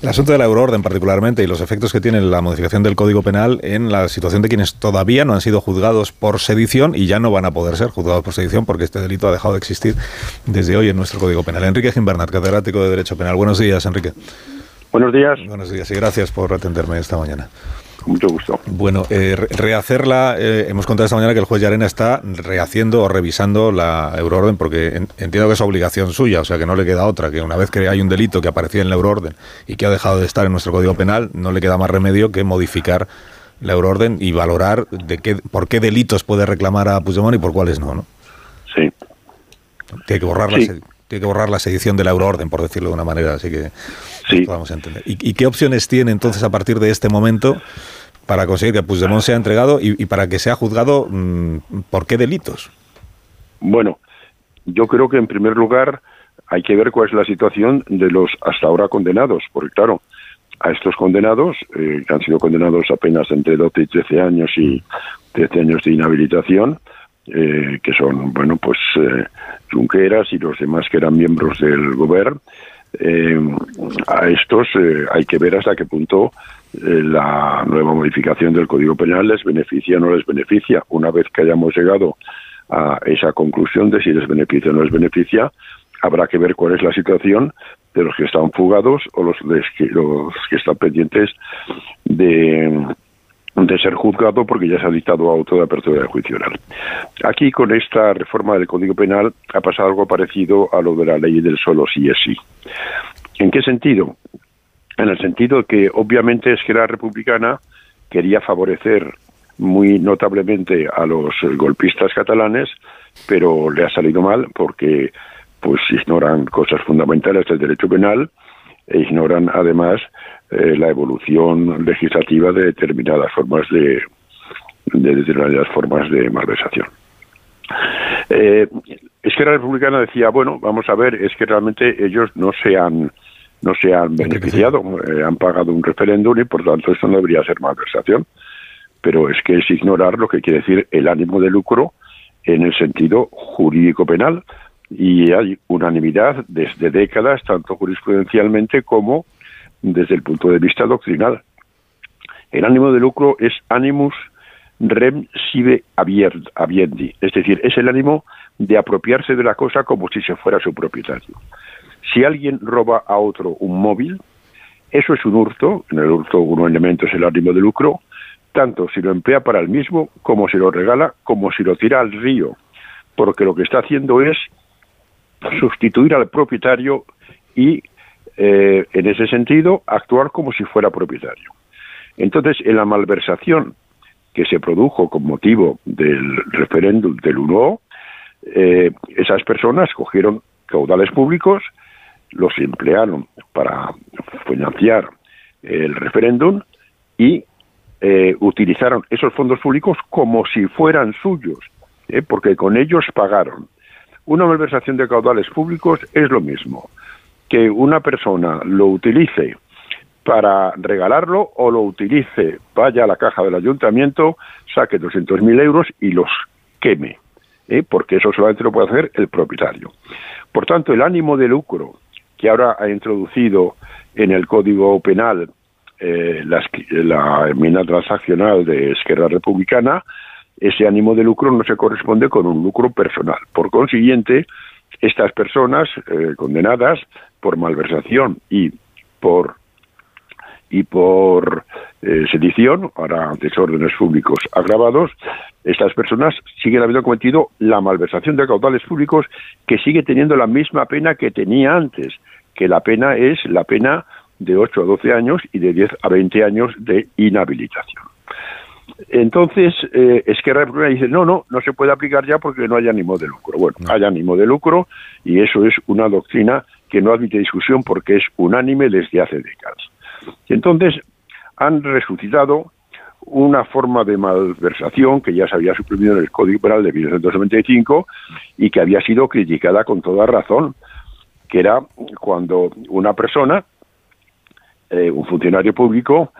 el asunto de la euroorden particularmente y los efectos que tiene la modificación del Código Penal en la situación de quienes todavía no han sido juzgados por sedición y ya no van a poder ser juzgados por sedición porque este delito ha dejado de existir desde hoy en nuestro Código Penal. Enrique Gimbernat, catedrático de Derecho Penal. Buenos días, Enrique. Buenos días. Buenos días y gracias por atenderme esta mañana mucho gusto. Bueno, eh, rehacerla, eh, hemos contado esta mañana que el juez Yarena está rehaciendo o revisando la euroorden porque entiendo que es obligación suya, o sea que no le queda otra, que una vez que hay un delito que aparecía en la euroorden y que ha dejado de estar en nuestro Código Penal, no le queda más remedio que modificar la euroorden y valorar de qué, por qué delitos puede reclamar a Puigdemont y por cuáles no, ¿no? Sí. Tiene que borrar, la, tiene que borrar la sedición de la euroorden, por decirlo de una manera, así que sí. podamos entender. ¿Y, ¿Y, qué opciones tiene entonces a partir de este momento para conseguir que Puigdemont sea entregado y, y para que sea juzgado mmm, por qué delitos? Bueno, yo creo que en primer lugar hay que ver cuál es la situación de los hasta ahora condenados, porque claro, a estos condenados, eh, que han sido condenados apenas entre 12 y 13 años y 13 años de inhabilitación, eh, que son, bueno, pues eh, Junqueras y los demás que eran miembros del gobierno, eh, a estos eh, hay que ver hasta qué punto eh, la nueva modificación del Código Penal les beneficia o no les beneficia. Una vez que hayamos llegado a esa conclusión de si les beneficia o no les beneficia, habrá que ver cuál es la situación de los que están fugados o los, de, los que están pendientes de, de ser juzgado porque ya se ha dictado auto de apertura de juicio oral. Aquí con esta reforma del Código Penal ha pasado algo parecido a lo de la ley del solo sí es sí. ¿En qué sentido? En el sentido que obviamente es que la republicana quería favorecer muy notablemente a los golpistas catalanes, pero le ha salido mal porque pues ignoran cosas fundamentales del derecho penal e ignoran además eh, la evolución legislativa de determinadas formas de, de determinadas formas de malversación. Eh, es que la republicana decía, bueno, vamos a ver, es que realmente ellos no se han no se han beneficiado, eh, han pagado un referéndum y por tanto eso no debería ser malversación. Pero es que es ignorar lo que quiere decir el ánimo de lucro en el sentido jurídico penal y hay unanimidad desde décadas, tanto jurisprudencialmente como desde el punto de vista doctrinal. El ánimo de lucro es animus rem sive aviendi, es decir, es el ánimo de apropiarse de la cosa como si se fuera su propietario. Si alguien roba a otro un móvil, eso es un hurto, en el hurto un elemento es el ánimo de lucro, tanto si lo emplea para el mismo, como si lo regala, como si lo tira al río, porque lo que está haciendo es sustituir al propietario y, eh, en ese sentido, actuar como si fuera propietario. Entonces, en la malversación que se produjo con motivo del referéndum del 1 eh, esas personas cogieron caudales públicos, los emplearon para financiar el referéndum y eh, utilizaron esos fondos públicos como si fueran suyos, porque con ellos pagaron. Una malversación de caudales públicos es lo mismo que una persona lo utilice para regalarlo o lo utilice, vaya a la caja del ayuntamiento, saque 200.000 euros y los queme, ¿eh? porque eso solamente lo puede hacer el propietario. Por tanto, el ánimo de lucro que ahora ha introducido en el Código Penal eh, la, la enmienda transaccional de Esquerra Republicana, ese ánimo de lucro no se corresponde con un lucro personal. Por consiguiente, estas personas eh, condenadas por malversación y por y por eh, sedición, para desórdenes públicos agravados, estas personas siguen habiendo cometido la malversación de caudales públicos que sigue teniendo la misma pena que tenía antes, que la pena es la pena de 8 a 12 años y de 10 a 20 años de inhabilitación. Entonces, eh, Esquerra Republicana dice, no, no, no se puede aplicar ya porque no hay ánimo de lucro. Bueno, hay ánimo de lucro y eso es una doctrina que no admite discusión porque es unánime desde hace décadas. Y entonces han resucitado una forma de malversación que ya se había suprimido en el Código Penal de 1995 y que había sido criticada con toda razón, que era cuando una persona, eh, un funcionario público,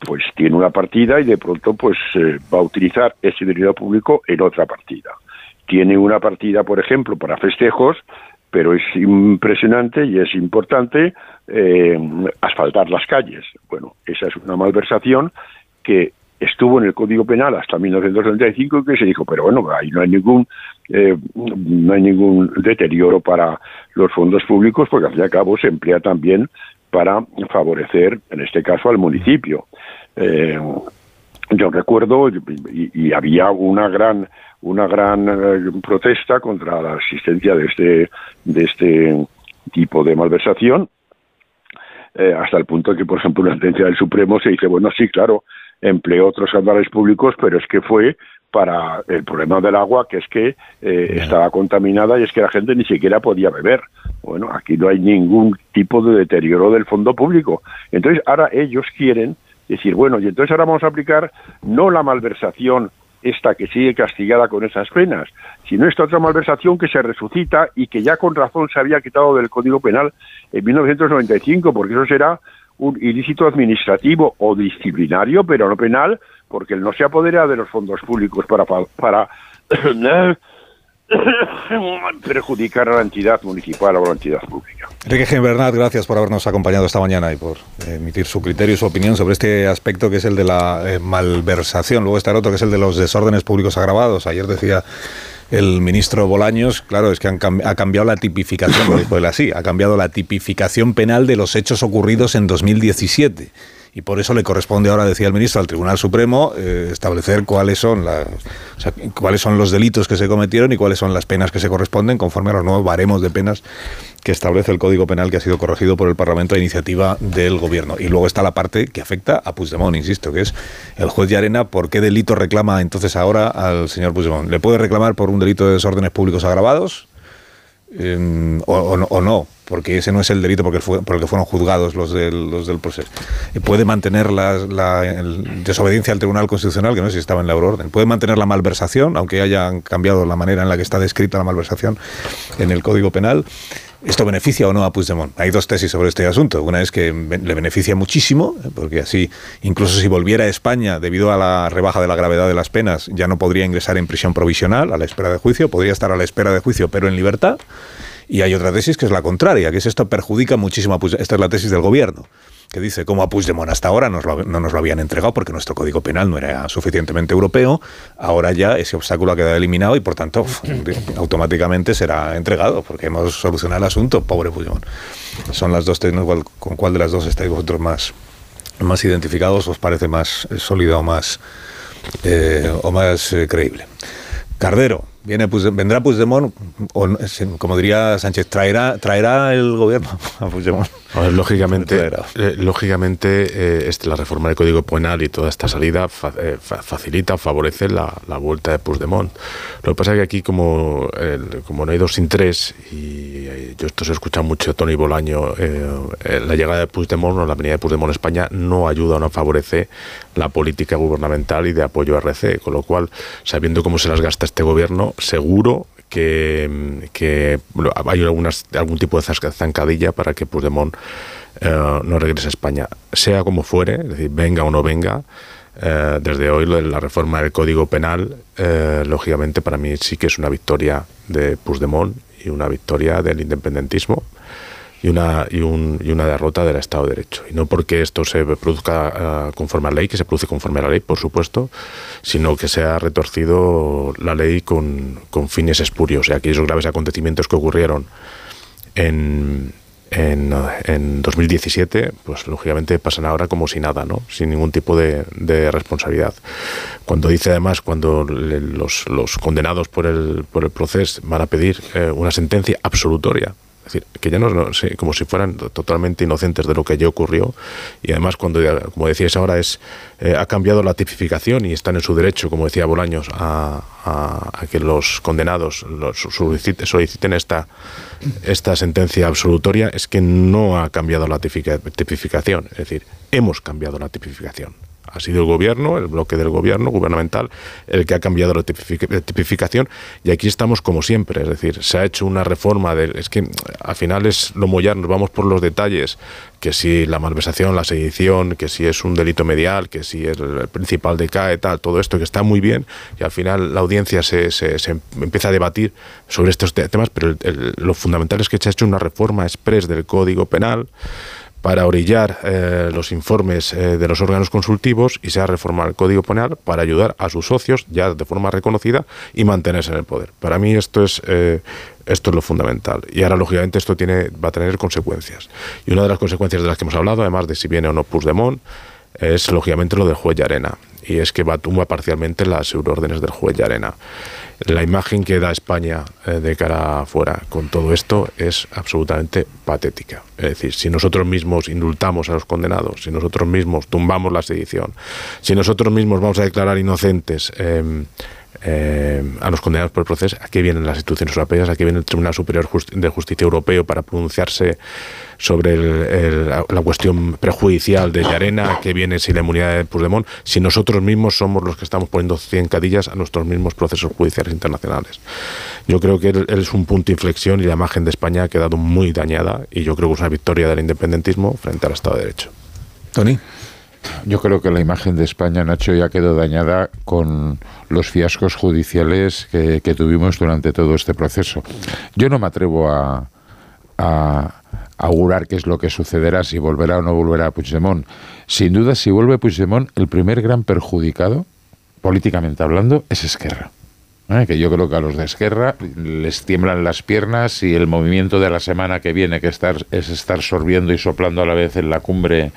pues tiene una partida y de pronto pues eh, va a utilizar ese dinero público en otra partida. Tiene una partida, por ejemplo, para festejos, pero es impresionante y es importante eh, asfaltar las calles. Bueno, esa es una malversación que estuvo en el Código Penal hasta 1935 y que se dijo, pero bueno, ahí no hay ningún eh, no hay ningún deterioro para los fondos públicos porque al fin y al cabo se emplea también para favorecer, en este caso, al municipio. Eh, yo recuerdo y, había una gran una gran eh, protesta contra la existencia de este de este tipo de malversación eh, hasta el punto que por ejemplo en la sentencia del Supremo se dice bueno sí claro empleó otros canales públicos pero es que fue para el problema del agua que es que eh, estaba contaminada y es que la gente ni siquiera podía beber. Bueno aquí no hay ningún tipo de deterioro del fondo público. Entonces ahora ellos quieren decir, bueno, y entonces ahora vamos a aplicar no la malversación esta que sigue castigada con esas penas, sino esta otra malversación que se resucita y que ya con razón se había quitado del Código Penal en 1995, porque eso será un ilícito administrativo o disciplinario, pero no penal, porque él no se apodera de los fondos públicos para, para *coughs* perjudicar a la entidad municipal o a la entidad pública. Enrique Bernat, gracias por habernos acompañado esta mañana y por emitir su criterio y su opinión sobre este aspecto que es el de la eh, malversación. Luego está el otro que es el de los desórdenes públicos agravados. Ayer decía el ministro Bolaños, claro, es que ha cambiado la tipificación, dijo *coughs* él así, ha cambiado la tipificación penal de los hechos ocurridos en 2017 y por eso le corresponde ahora, decía el ministro, al Tribunal Supremo eh, establecer cuáles son, las, cuáles son los delitos que se cometieron y cuáles son las penas que se corresponden conforme a los nuevos baremos de penas que establece el Código Penal que ha sido corregido por el Parlamento a iniciativa del Gobierno. Y luego está la parte que afecta a Puigdemont, insisto, que es el juez de Arena, ¿por qué delito reclama entonces ahora al señor Puigdemont? ¿Le puede reclamar por un delito de desórdenes públicos agravados? Em, o, no, porque ese no es el delito porque por el que fueron juzgados los del, los del proceso. Puede mantener la, desobediencia al Tribunal Constitucional, que no sé si estaba en la euroorden. Puede mantener la malversación, aunque hayan cambiado la manera en la que está descrita la malversación en el Código Penal. ¿Esto beneficia o no a Puigdemont? Hay dos tesis sobre este asunto. Una es que le beneficia muchísimo, ¿eh? porque así, incluso si volviera a España, debido a la rebaja de la gravedad de las penas, ya no podría ingresar en prisión provisional a la espera de juicio, podría estar a la espera de juicio, pero en libertad. Y hay otra tesis que es la contraria, que es esto perjudica muchísimo a Puigdemont. Esta es la tesis del gobierno que dice cómo a Puigdemont hasta ahora no nos lo habían entregado porque nuestro código penal no era suficientemente europeo, ahora ya ese obstáculo ha quedado eliminado y por tanto *laughs* automáticamente será entregado porque hemos solucionado el asunto, pobre Puigdemont. Son las dos técnicas, ¿con cuál de las dos estáis vosotros más, más identificados? ¿Os parece más sólido o más, eh, o más eh, creíble? Cardero, Viene vendrá Puigdemont, o como diría Sánchez, traerá, traerá el gobierno *laughs* a Puigdemont. lógicamente, eh, lógicamente eh, este, la reforma del Código Penal y toda esta salida eh, facilita, favorece la, vuelta de Puigdemont. Lo que pasa es que aquí, como, como no hay dos sin tres, y yo esto se escucha mucho Tony Bolaño, la llegada de Puigdemont o la venida de Puigdemont a España no ayuda o no favorece la política gubernamental y de apoyo a RC, con lo cual, sabiendo cómo se las gasta este gobierno, seguro que, que hay algunas, algún tipo de zancadilla para que Puigdemont eh, no regrese a España. Sea como fuere, venga o no venga, eh, desde hoy la reforma del Código Penal, eh, lógicamente para mí sí que es una victoria de Puigdemont y una victoria del independentismo y una, y, un, y una derrota del Estado de Derecho. Y no porque esto se produzca eh, conforme a la ley, que se produce conforme a la ley, por supuesto, sino que se ha retorcido la ley con, con fines espurios. Y aquellos graves acontecimientos que ocurrieron en, en, en, 2017, pues lógicamente pasan ahora como si nada, ¿no? sin ningún tipo de, responsabilidad. Cuando dice además, cuando los, los, condenados por el, por el proceso van a pedir eh, una sentencia absolutoria, es decir, que ya no, sé, como si fueran totalmente inocentes de lo que ya ocurrió. Y además, cuando, como decíais ahora, es eh, ha cambiado la tipificación y están en su derecho, como decía Bolaños, a, que los condenados los soliciten, esta, esta sentencia absolutoria, es que no ha cambiado la tipificación. Es decir, hemos cambiado la tipificación. Ha sido el gobierno, el bloque del gobierno gubernamental, el que ha cambiado la tipificación y aquí estamos como siempre, es decir, se ha hecho una reforma, de, es que al final es lo mollar, nos vamos por los detalles, que si la malversación, la sedición, que si es un delito medial, que si el principal decae, tal, todo esto que está muy bien y al final la audiencia se, se, empieza a debatir sobre estos temas, pero lo fundamental es que se ha hecho una reforma express del Código Penal para orillar eh, los informes eh, de los órganos consultivos y se ha reformado el Código Penal para ayudar a sus socios ya de forma reconocida y mantenerse en el poder. Para mí esto es eh, esto es lo fundamental. Y ahora, lógicamente, esto tiene, va a tener consecuencias. Y una de las consecuencias de las que hemos hablado, además de si viene o no Puigdemont, es lógicamente lo del juez Arena y es que va tumba parcialmente las euroórdenes del juez Arena La imagen que da España eh, de cara afuera con todo esto es absolutamente patética. Es decir, si nosotros mismos indultamos a los condenados, si nosotros mismos tumbamos la sedición, si nosotros mismos vamos a declarar inocentes em, eh, a los condenados por el proceso, aquí vienen las instituciones europeas, aquí viene el Tribunal Superior de Justicia Europeo para pronunciarse sobre la cuestión prejudicial de Yarena, que viene si la inmunidad de Puigdemont, si nosotros mismos somos los que estamos poniendo cadillas a nuestros mismos procesos judiciales internacionales. Yo creo que él, es un punto de inflexión y la imagen de España ha quedado muy dañada y yo creo que es una victoria del independentismo frente al Estado de Derecho. Tony. Yo creo que la imagen de España, Nacho, ya quedó dañada con los fiascos judiciales que, tuvimos durante todo este proceso. Yo no me atrevo a, augurar qué es lo que sucederá, si volverá o no volverá Puigdemont. Sin duda, si vuelve Puigdemont, el primer gran perjudicado, políticamente hablando, es Esquerra. ¿Eh? que yo creo que a los de Esquerra les tiemblan las piernas y el movimiento de la semana que viene, que estar, es estar sorbiendo y soplando a la vez en la cumbre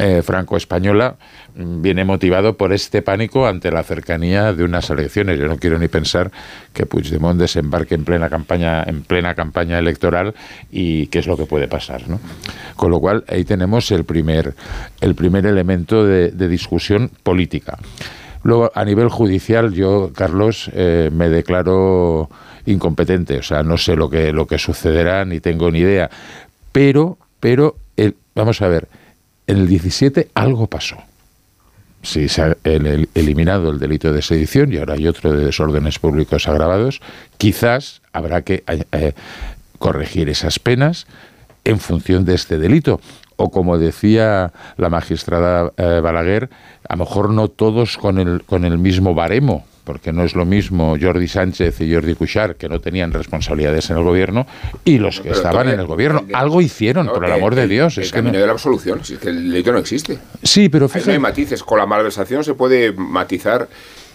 eh, franco-española mm, viene motivado por este pánico ante la cercanía de unas elecciones. Yo no quiero ni pensar que Puigdemont desembarque en plena campaña, en plena campaña electoral y qué es lo que puede pasar. ¿no? Con lo cual ahí tenemos el primer, el primer elemento de, discusión política. Luego, a nivel judicial, yo, Carlos, eh, me declaro incompetente, o sea, no sé lo que, lo que sucederá, ni tengo ni idea. Pero, pero, el, vamos a ver, en el 17 algo pasó. Si se ha eliminado el delito de sedición y ahora hay otro de desórdenes públicos agravados, quizás habrá que eh, corregir esas penas en función de este delito. O como decía la magistrada eh, Balaguer, a lo mejor no todos con el, con el mismo baremo, porque no es lo mismo Jordi Sánchez y Jordi Cuixart, que no tenían responsabilidades en el gobierno, y los que estaban en el gobierno. Algo hicieron, por el amor de Dios. El, es camino de la absolución, si es que el delito no existe. Sí, pero fíjate. hay matices. Con la malversación se puede matizar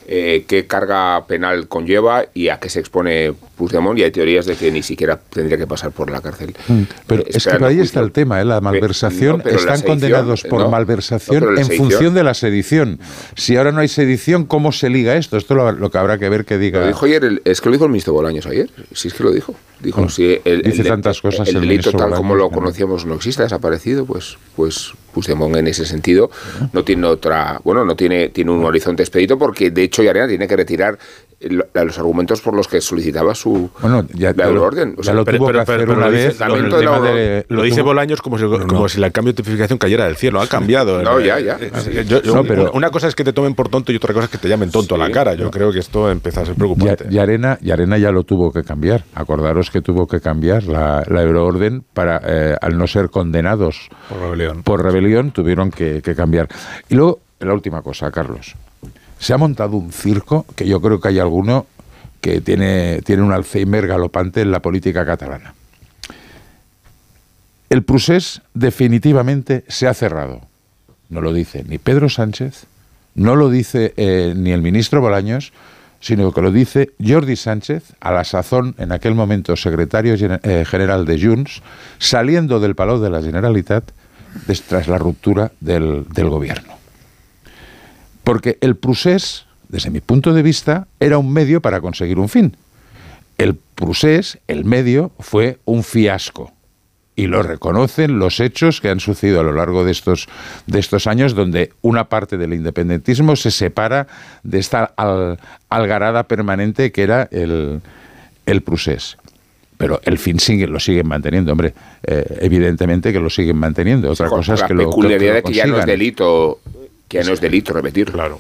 eh, qué carga penal conlleva y a qué se expone Puigdemont y hay teorías de que ni siquiera tendría que pasar por la cárcel. Mm, Pero Eh, es que ahí está el tema, ¿eh? la malversación. no, pero la Están sedición, condenados por no. malversación No, en sedición- función de la sedición. Si ahora no hay sedición, ¿cómo se liga esto? Esto lo, lo que habrá que ver que diga. Lo dijo ayer, el- es que lo dijo el ministro Bolaños ayer. Sí, es que lo dijo. Dijo, si el, Dice el- tantas cosas el el delito tal como lo conocíamos no existe, ha desaparecido, pues, pues Puigdemont en ese sentido no tiene otra, bueno, no tiene, tiene un horizonte expedito porque de hecho Yarena tiene que retirar los argumentos por los que solicitaba su Bueno, ya, la ya lo- orden. O sea, ya lo pero- tuvo pero- que pero- hacer pero una vez. de la- Lo dice Bolaños como si, como si el cambio de tipificación cayera del cielo. Ha cambiado. No, Eh, ya, ya. eh, yo- yo- No, pero- una cosa es que te tomen por tonto y otra cosa es que te llamen tonto a la cara. Yo creo que esto empieza a ser preocupante. y Arena, y Arena ya lo tuvo que cambiar. Acordaros que tuvo que cambiar la, la euroorden para, eh, al no ser condenados Por rebelión. por rebelión, tuvieron que, que cambiar. Y luego, la última cosa, Carlos. Se ha montado un circo que yo creo que hay alguno que tiene, tiene un Alzheimer galopante en la política catalana. El procés definitivamente se ha cerrado. No lo dice ni Pedro Sánchez, no lo dice eh, ni el ministro Bolaños, sino que lo dice Jordi Sánchez, a la sazón, en aquel momento secretario eh, general de Junts, saliendo del Palau de la Generalitat tras la ruptura del, del gobierno. Porque el procés, desde mi punto de vista, era un medio para conseguir un fin. El procés, el medio, fue un fiasco. Y lo reconocen los hechos que han sucedido a lo largo de estos, de estos años, donde una parte del independentismo se separa de esta al- algarada permanente que era el, el procés. Pero el fin sigue, lo siguen manteniendo, hombre. eh, evidentemente que lo siguen manteniendo. Otra con cosa es la que lo, que- peculiaridad que de lo que ya no es delito, que no es delito repetir. Claro.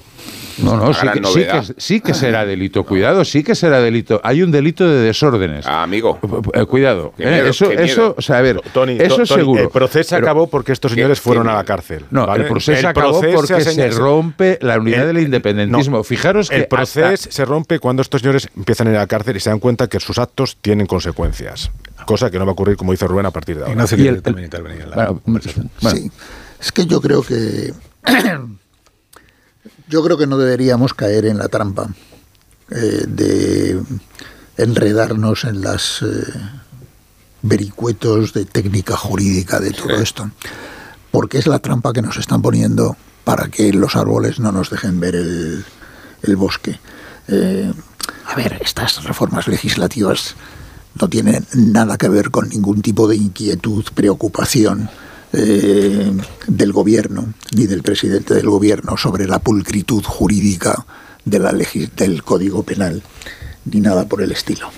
No, no, sí que, sí, que, sí que será delito. Cuidado, sí que será delito. Hay un delito de desórdenes. Ah, amigo. Eh, Cuidado. Qué eh, miedo, eso, qué miedo. eso, o sea, a ver, Tony, eso To- es Tony, seguro. El proceso Pero- acabó porque estos señores ¿Qué- fueron qué- a la cárcel. No, ¿vale? el proceso acabó proceso porque se rompe la unidad el- del independentismo. no, Fijaros que el proceso hasta- se rompe cuando estos señores empiezan a ir a la cárcel y se dan cuenta que sus actos tienen consecuencias. Cosa que no va a ocurrir, como dice Rubén, a partir de ahora. Ignacio Y quiere el- también intervenir en la Bueno, conversación. bueno, Sí, es que yo creo que yo creo que no deberíamos caer en la trampa eh, de enredarnos en las eh, vericuetos de técnica jurídica de todo esto, porque es la trampa que nos están poniendo para que los árboles no nos dejen ver el, el bosque. Eh, a ver, estas reformas legislativas no tienen nada que ver con ningún tipo de inquietud, preocupación eh, del gobierno ni del presidente del gobierno sobre la pulcritud jurídica de la del Código Penal, ni nada por el estilo.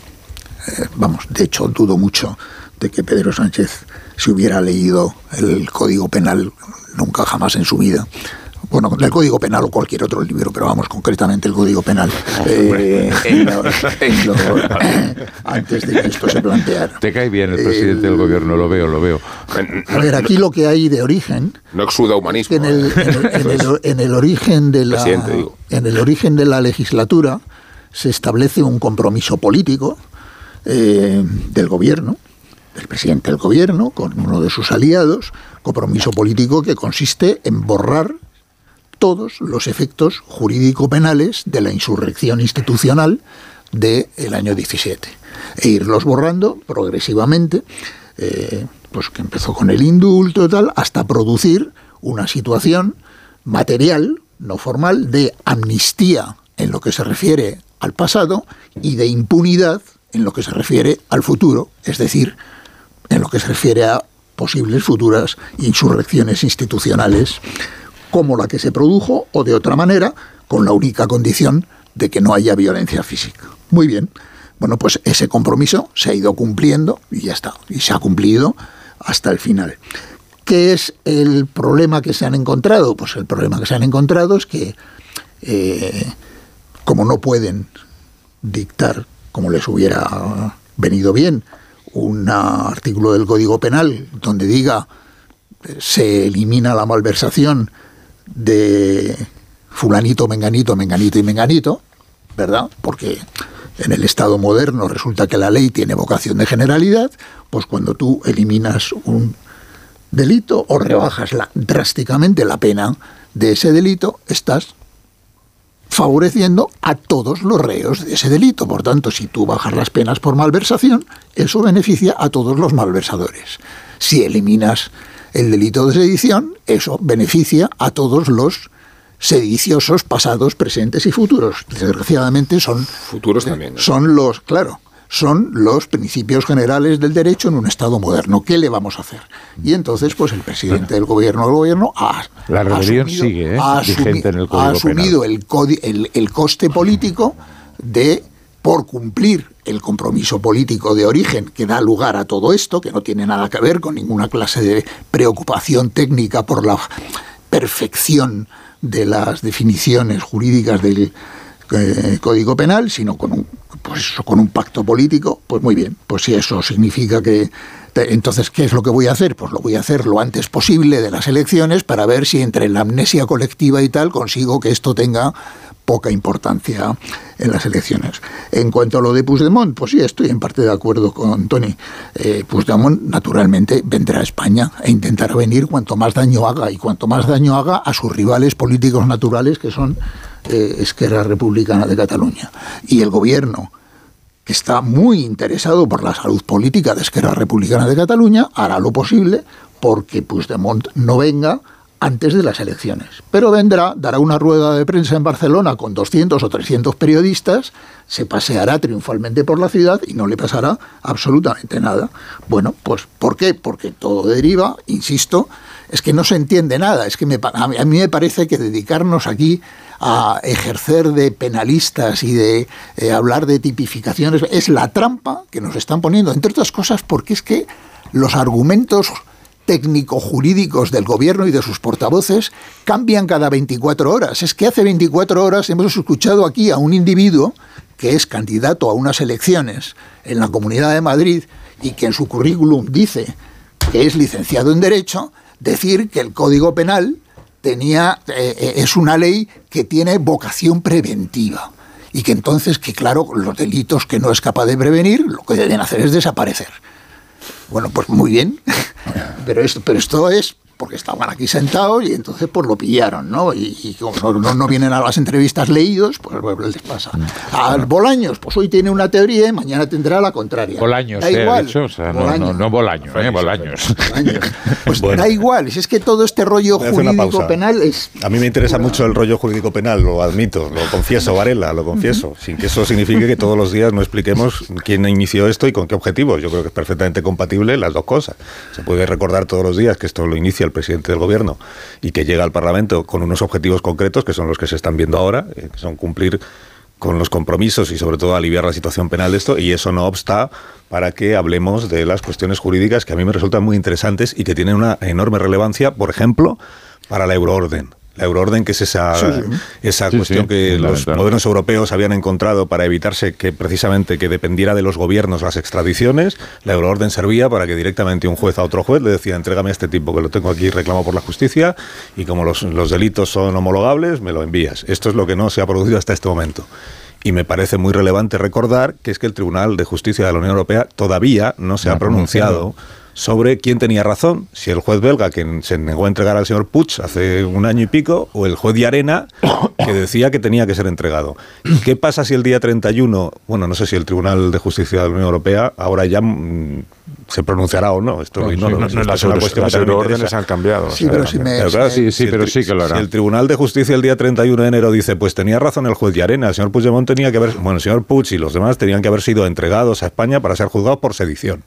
Eh, vamos, de hecho, dudo mucho de que Pedro Sánchez se hubiera leído el Código Penal nunca jamás en su vida. Bueno, el Código Penal o cualquier otro libro, pero vamos, concretamente el Código Penal. Eh, lo- lo- *laughs* antes de que esto se planteara. te cae bien el presidente del gobierno, lo veo, lo veo. A ver, aquí lo que hay de origen No exuda humanismo. en el, en el- en el- en el origen de la en el origen de la legislatura se establece un compromiso político eh, del gobierno del presidente del gobierno con uno de sus aliados compromiso político que consiste en borrar todos los efectos jurídico-penales de la insurrección institucional del año 17 e irlos borrando progresivamente, eh, pues que empezó con el indulto y tal, hasta producir una situación material, no formal, de amnistía en lo que se refiere al pasado y de impunidad en lo que se refiere al futuro, es decir, en lo que se refiere a posibles futuras insurrecciones institucionales como la que se produjo o de otra manera, con la única condición de que no haya violencia física. Muy bien. Bueno, pues ese compromiso se ha ido cumpliendo y ya está. Y se ha cumplido hasta el final. ¿Qué es el problema que se han encontrado? Pues el problema que se han encontrado es que, eh, como no pueden dictar, como les hubiera venido bien, un artículo del Código Penal donde diga eh, se elimina la malversación de fulanito, menganito, menganito y menganito, ¿verdad? Porque en el Estado moderno resulta que la ley tiene vocación de generalidad, pues cuando tú eliminas un delito o rebajas la- drásticamente la pena de ese delito, estás favoreciendo a todos los reos de ese delito. Por tanto, si tú bajas las penas por malversación, eso beneficia a todos los malversadores. Si eliminas el delito de sedición, eso beneficia a todos los sediciosos pasados, presentes y futuros. Desgraciadamente son futuros también. Son los, claro, son los principios generales del derecho en un Estado moderno. ¿Qué le vamos a hacer? Y entonces, pues el presidente del gobierno del gobierno ha, la rebelión asumido, sigue ¿eh? ha, asumi en el ha asumido el, el, el coste político de por cumplir el compromiso político de origen que da lugar a todo esto, que no tiene nada que ver con ninguna clase de preocupación técnica por la perfección de las definiciones jurídicas del eh, Código Penal, sino con un, pues con un pacto político, pues muy bien, pues si eso significa que... Entonces, ¿qué es lo que voy a hacer? Pues lo voy a hacer lo antes posible de las elecciones para ver si entre la amnesia colectiva y tal consigo que esto tenga poca importancia en las elecciones. En cuanto a lo de Puigdemont, pues sí, estoy en parte de acuerdo con Tony. Eh, Puigdemont, naturalmente, vendrá a España e intentará venir cuanto más daño haga y cuanto más daño haga a sus rivales políticos naturales, que son eh, Esquerra Republicana de Cataluña. Y el gobierno, que está muy interesado por la salud política de Esquerra Republicana de Cataluña, hará lo posible porque Puigdemont no venga antes de las elecciones. Pero vendrá, dará una rueda de prensa en Barcelona con 200 o 300 periodistas, se paseará triunfalmente por la ciudad y no le pasará absolutamente nada. Bueno, pues ¿por qué? Porque todo deriva, insisto, es que no se entiende nada. Es que me, a mí me parece que dedicarnos aquí a ejercer de penalistas y de eh, hablar de tipificaciones es la trampa que nos están poniendo, entre otras cosas porque es que los argumentos técnico-jurídicos del gobierno y de sus portavoces cambian cada 24 horas. Es que hace 24 horas hemos escuchado aquí a un individuo que es candidato a unas elecciones en la Comunidad de Madrid y que en su currículum dice que es licenciado en Derecho, decir que el Código Penal tenía, eh, es una ley que tiene vocación preventiva y que entonces, que claro, los delitos que no es capaz de prevenir, lo que deben hacer es desaparecer. Bueno, pues muy bien, *laughs* pero esto, pero esto es porque estaban aquí sentados y entonces pues lo pillaron, ¿no? Y, como no, no, vienen a las entrevistas leídos, pues, pues les pasa. Al Bolaños, pues hoy tiene una teoría y mañana tendrá la contraria. Bolaños, da igual. Dicho, o sea, no, no, Bolaños, ¿eh? Bolaños. *laughs* Pues bueno. da igual, si es que todo este rollo jurídico penal es... A mí me interesa mucho el rollo jurídico penal, lo admito, lo confieso, Varela, lo confieso, sin que eso signifique que todos los días no expliquemos quién inició esto y con qué objetivos. Yo creo que es perfectamente compatible las dos cosas. Se puede recordar todos los días que esto lo inicia el presidente del gobierno y que llega al Parlamento con unos objetivos concretos que son los que se están viendo ahora, eh, que son cumplir con los compromisos y sobre todo aliviar la situación penal de esto y eso no obsta para que hablemos de las cuestiones jurídicas que a mí me resultan muy interesantes y que tienen una enorme relevancia, por ejemplo, para la euroorden. La euroorden, que es esa, sí, sí. esa sí, cuestión que los modernos europeos habían encontrado para evitarse que precisamente que dependiera de los gobiernos las extradiciones, la euroorden servía para que directamente un juez a otro juez le decía, entrégame a este tipo que lo tengo aquí reclamo por la justicia y como los, los delitos son homologables, me lo envías. Esto es lo que no se ha producido hasta este momento. Y me parece muy relevante recordar que es que el Tribunal de Justicia de la Unión Europea todavía no se ha pronunciado sobre quién tenía razón, si el juez belga que se negó a entregar al señor Puig hace un año y pico, o el juez de Arena que decía que tenía que ser entregado. ¿Qué pasa si el día 31, bueno, no sé si el Tribunal de Justicia de la Unión Europea ahora ya mmm, se pronunciará o no? Esto no, no, no, no las, las órdenes han cambiado. Sí, pero, si me, pero claro, sí, sí, pero sí que lo hará. Si el Tribunal de Justicia el día 31 de enero dice, pues tenía razón el juez de Arena, el señor Puigdemont tenía que haber, bueno, el señor Puig y los demás tenían que haber sido entregados a España para ser juzgados por sedición.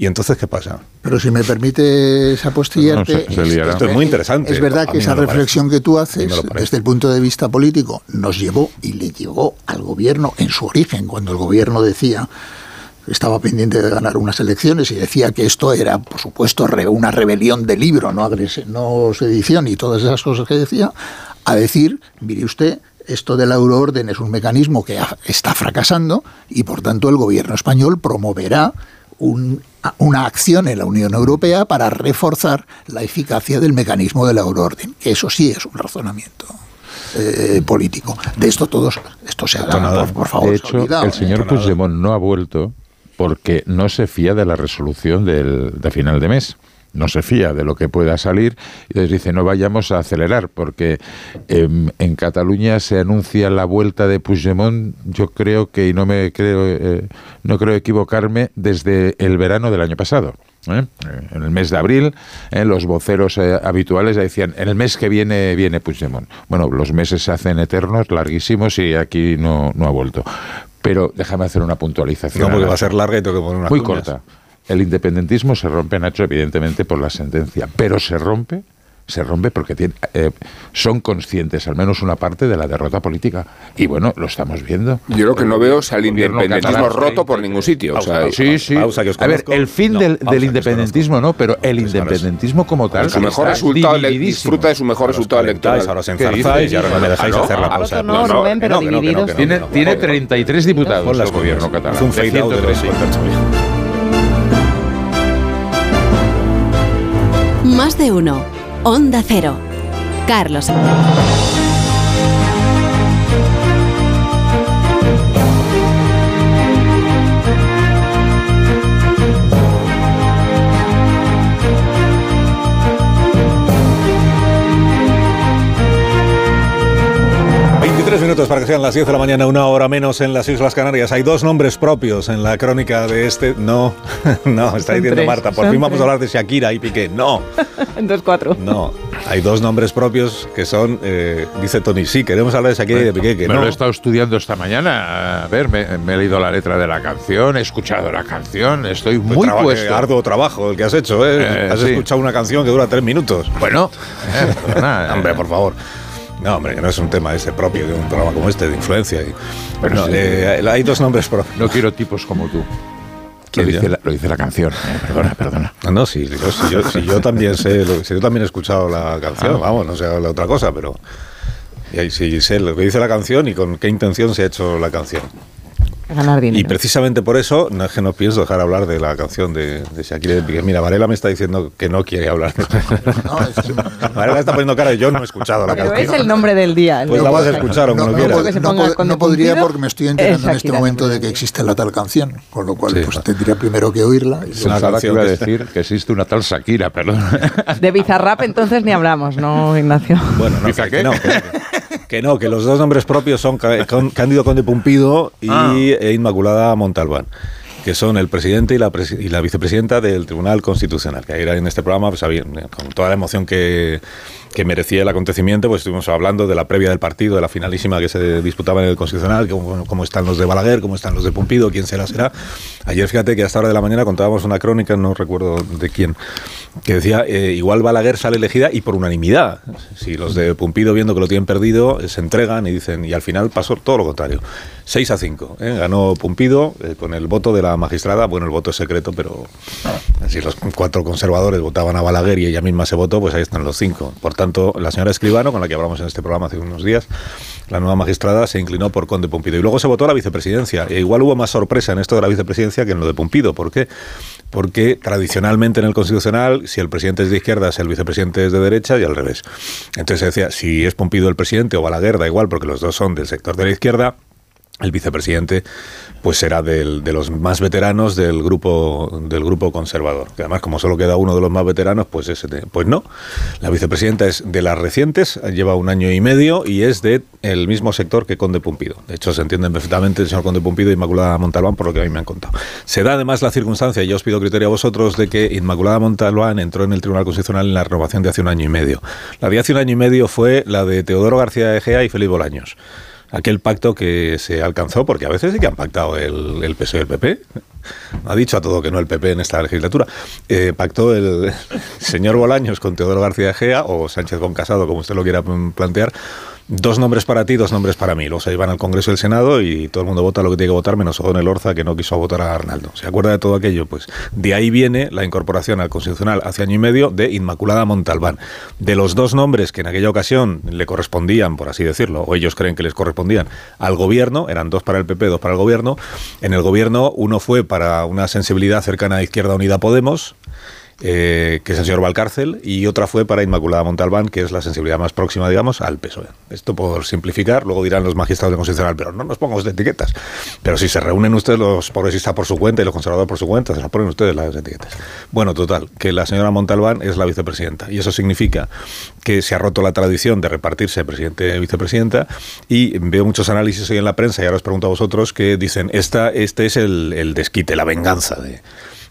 ¿Y entonces qué pasa? Pero si me permites apostillarte, no, se, se esto es muy interesante. Es verdad que esa reflexión que tú haces, desde el punto de vista político, nos llevó y le llevó al gobierno en su origen, cuando el gobierno decía estaba pendiente de ganar unas elecciones y decía que esto era, por supuesto, una rebelión de libro, no, no sedición y todas esas cosas que decía, a decir, mire usted, esto de la euroorden es un mecanismo que está fracasando y, por tanto, el gobierno español promoverá un, una acción en la Unión Europea para reforzar la eficacia del mecanismo de la euroorden, que eso sí es un razonamiento. Eh, político. De esto todos, esto se haga, por, por, favor. De hecho, olvidado, el señor ¿eh? Puigdemont no ha vuelto porque no se fía de la resolución del, de final de mes no se fía de lo que pueda salir y les dice no vayamos a acelerar porque em, en Cataluña se anuncia la vuelta de Puigdemont yo creo que y no me creo eh, no creo equivocarme desde el verano del año pasado ¿eh? en el mes de abril ¿eh? los voceros habituales decían en el mes que viene viene Puigdemont bueno los meses se hacen eternos larguísimos y aquí no, no ha vuelto pero déjame hacer una puntualización no porque va a ser larga y tengo que poner una muy corta el independentismo se rompe, Nacho, evidentemente por la sentencia, pero se rompe se rompe porque tiene, eh, son conscientes, al menos una parte, de la derrota política. Y bueno, lo estamos viendo. Yo lo que no veo es el independentismo roto por ningún sitio. sí, sí. a ver, el fin del, independentismo no, pero el independentismo como tal. Su mejor resultado disfruta de su mejor resultado electoral. Ahora se enzarzáis y ahora no me dejáis hacer la pausa. No, Rubén, pero divididos. Tiene 33 diputados el gobierno catalán. Es un Más de uno. Onda Cero. Carlos. 23 minutos para que sean las 10 de la mañana, una hora menos en las Islas Canarias. Hay dos nombres propios en la crónica de este. No, *laughs* no, está diciendo Marta. Por fin vamos a hablar de Shakira y Piqué. No. *laughs* Dos, cuatro. No, hay dos nombres propios que son, eh, dice Tony, sí, queremos hablar de Shakira y de Piqué. Que me no. lo he estado estudiando esta mañana. A ver, me, he leído la letra de la canción, he escuchado la canción, estoy muy traba, puesto. arduo trabajo el que has hecho, ¿eh? eh has escuchado una canción que dura tres minutos. Bueno, eh, *laughs* hombre, por favor. No, hombre, que no es un tema ese propio de un programa como este, de influencia. Y, pero no, eh, hay dos nombres propios. No quiero tipos como tú. Lo dice, la, lo dice, la, canción. Eh, perdona, perdona. No, no, sí, yo, si yo, si yo también sé, si yo también he escuchado la canción, ah. vamos, no sé la otra cosa, pero y sí sé lo que dice la canción y con qué intención se ha hecho la canción. Ganar dinero. Y precisamente por eso no es que no pienso dejar hablar de la canción de, de Shakira. Mira, Varela me está diciendo que no quiere hablar de no, Varela está poniendo cara y yo no he escuchado la Pero canción. es el nombre del día. Pues la vas a escuchar o no, no, no, podría porque me estoy enterando en este momento de que existe la tal canción, con lo cual pues tendría primero que oirla. Y una canción que decir que existe una tal Shakira, perdón. De Bizarrap entonces ni hablamos, ¿no, Ignacio? Bueno, no, que, no, que, no, que los dos nombres propios son Cándido Conde Pumpido y ah e Inmaculada Montalbán que son el presidente y la, y la vicepresidenta del Tribunal Constitucional. Que ayer en este programa, pues, con toda la emoción que, que, merecía el acontecimiento, pues estuvimos hablando de la previa del partido, de la finalísima que se disputaba en el Constitucional, cómo, están los de Balaguer, cómo están los de Pumpido, quién será, será. Ayer, fíjate que hasta hora de la mañana contábamos una crónica, no recuerdo de quién, que decía, eh, igual Balaguer sale elegida y por unanimidad. Si los de Pumpido, viendo que lo tienen perdido, se entregan y dicen, y al final pasó todo lo contrario. 6 a 5. ¿eh? Ganó Pumpido eh, con el voto de la magistrada. Bueno, el voto es secreto, pero si los cuatro conservadores votaban a Balaguer y ella misma se votó, pues ahí están los cinco. Por tanto, la señora Escribano, con la que hablamos en este programa hace unos días, la nueva magistrada se inclinó por Conde Pumpido. Y luego se votó a la vicepresidencia. E igual hubo más sorpresa en esto de la vicepresidencia que en lo de Pumpido. ¿Por qué? Porque tradicionalmente en el Constitucional, si el presidente es de izquierda, el vicepresidente es de derecha y al revés. Entonces se decía, si es Pumpido el presidente o Balaguer, da igual, porque los dos son del sector de la izquierda, el vicepresidente pues será del, de los más veteranos del grupo del grupo conservador que además como solo queda uno de los más veteranos pues ese pues no. La vicepresidenta es de las recientes lleva un año y medio y es de el mismo sector que Conde Pumpido. De hecho se entienden perfectamente el señor Conde Pumpido y Inmaculada Montalbán por lo que a mí me han contado. Se da además la circunstancia y yo os pido criterio a vosotros de que Inmaculada Montalbán entró en el Tribunal Constitucional en la renovación de hace un año y medio. La de hace un año y medio fue la de Teodoro García Egea y Felipe Bolaños aquel pacto que se alcanzó, porque a veces sí que han pactado el, el PSOE y el PP. Ha dicho a todo que no el PP en esta legislatura. Eh, pactó el *laughs* señor Bolaños con Teodoro García Gea, o Sánchez con Casado, como usted lo quiera plantear, Dos nombres para ti, dos nombres para mí. Luego se van al Congreso y al Senado y todo el mundo vota lo que tiene que votar, menos el Orza, que no quiso votar a Arnaldo. ¿Se acuerda de todo aquello? Pues de ahí viene la incorporación al Constitucional hace año y medio de Inmaculada Montalbán. De los dos nombres que en aquella ocasión le correspondían, por así decirlo, o ellos creen que les correspondían al gobierno, eran dos para el PP, dos para el gobierno. En el gobierno uno fue para una sensibilidad cercana a Izquierda Unida Podemos eh, que es el señor Valcárcel, y otra fue para Inmaculada Montalbán, que es la sensibilidad más próxima, digamos, al PSOE. Esto por simplificar, luego dirán los magistrados de Constitucional, pero no nos pongamos de etiquetas. Pero si se reúnen ustedes los progresistas por su cuenta y los conservadores por su cuenta, se las ponen ustedes las etiquetas. Bueno, total, que la señora Montalbán es la vicepresidenta, y eso significa que se ha roto la tradición de repartirse presidente y vicepresidenta, y veo muchos análisis hoy en la prensa, y ahora os pregunto a vosotros, que dicen, esta, este es el desquite, la venganza de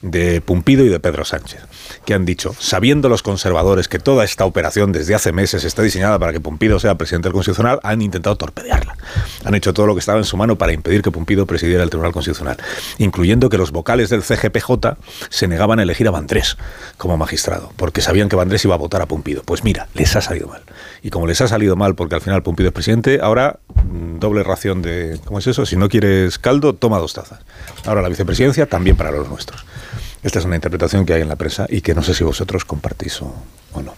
de Pumpido y de Pedro Sánchez, que han dicho, sabiendo los conservadores que toda esta operación desde hace meses está diseñada para que Pumpido sea presidente del Constitucional, han intentado torpedearla. Han hecho todo lo que estaba en su mano para impedir que Pumpido presidiera el Tribunal Constitucional, incluyendo que los vocales del CGPJ se negaban a elegir a Vandrés como magistrado, porque sabían que Vandrés iba a votar a Pumpido. Pues mira, les ha salido mal. Y como les ha salido mal porque al final Pumpido es presidente, ahora mm, doble ración de... ¿Cómo es eso? Si no quieres caldo, toma dos tazas. Ahora la vicepresidencia también para los nuestros. Esta es una interpretación que hay en la prensa y que no sé si vosotros compartís o, no.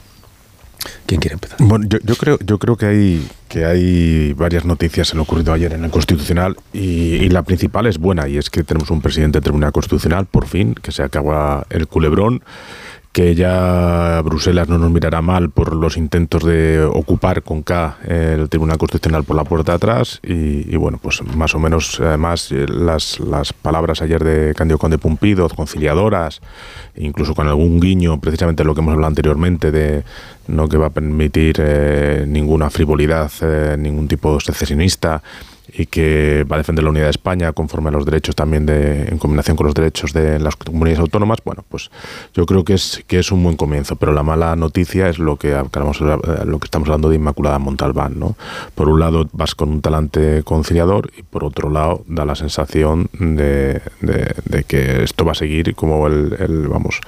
¿Quién quiere empezar? Bueno, yo, creo, yo creo que hay que hay varias noticias en lo ocurrido ayer en el Constitucional y, y, la principal es buena y es que tenemos un presidente del Tribunal Constitucional, por fin, que se acaba el culebrón que ya Bruselas no nos mirará mal por los intentos de ocupar con K el Tribunal Constitucional por la puerta de atrás y, bueno, pues más o menos además eh, las, las palabras ayer de Candido Conde Pumpido, conciliadoras, incluso con algún guiño precisamente lo que hemos hablado anteriormente de no que va a permitir eh, ninguna frivolidad, eh, ningún tipo secesionista y que va a defender la unidad de España conforme a los derechos también de, en combinación con los derechos de las comunidades autónomas, bueno, pues yo creo que es, que es un buen comienzo, pero la mala noticia es lo que, lo que estamos hablando de Inmaculada Montalbán, ¿no? Por un lado vas con un talante conciliador y por otro lado da la sensación de, de, que esto va a seguir como el, el, vamos,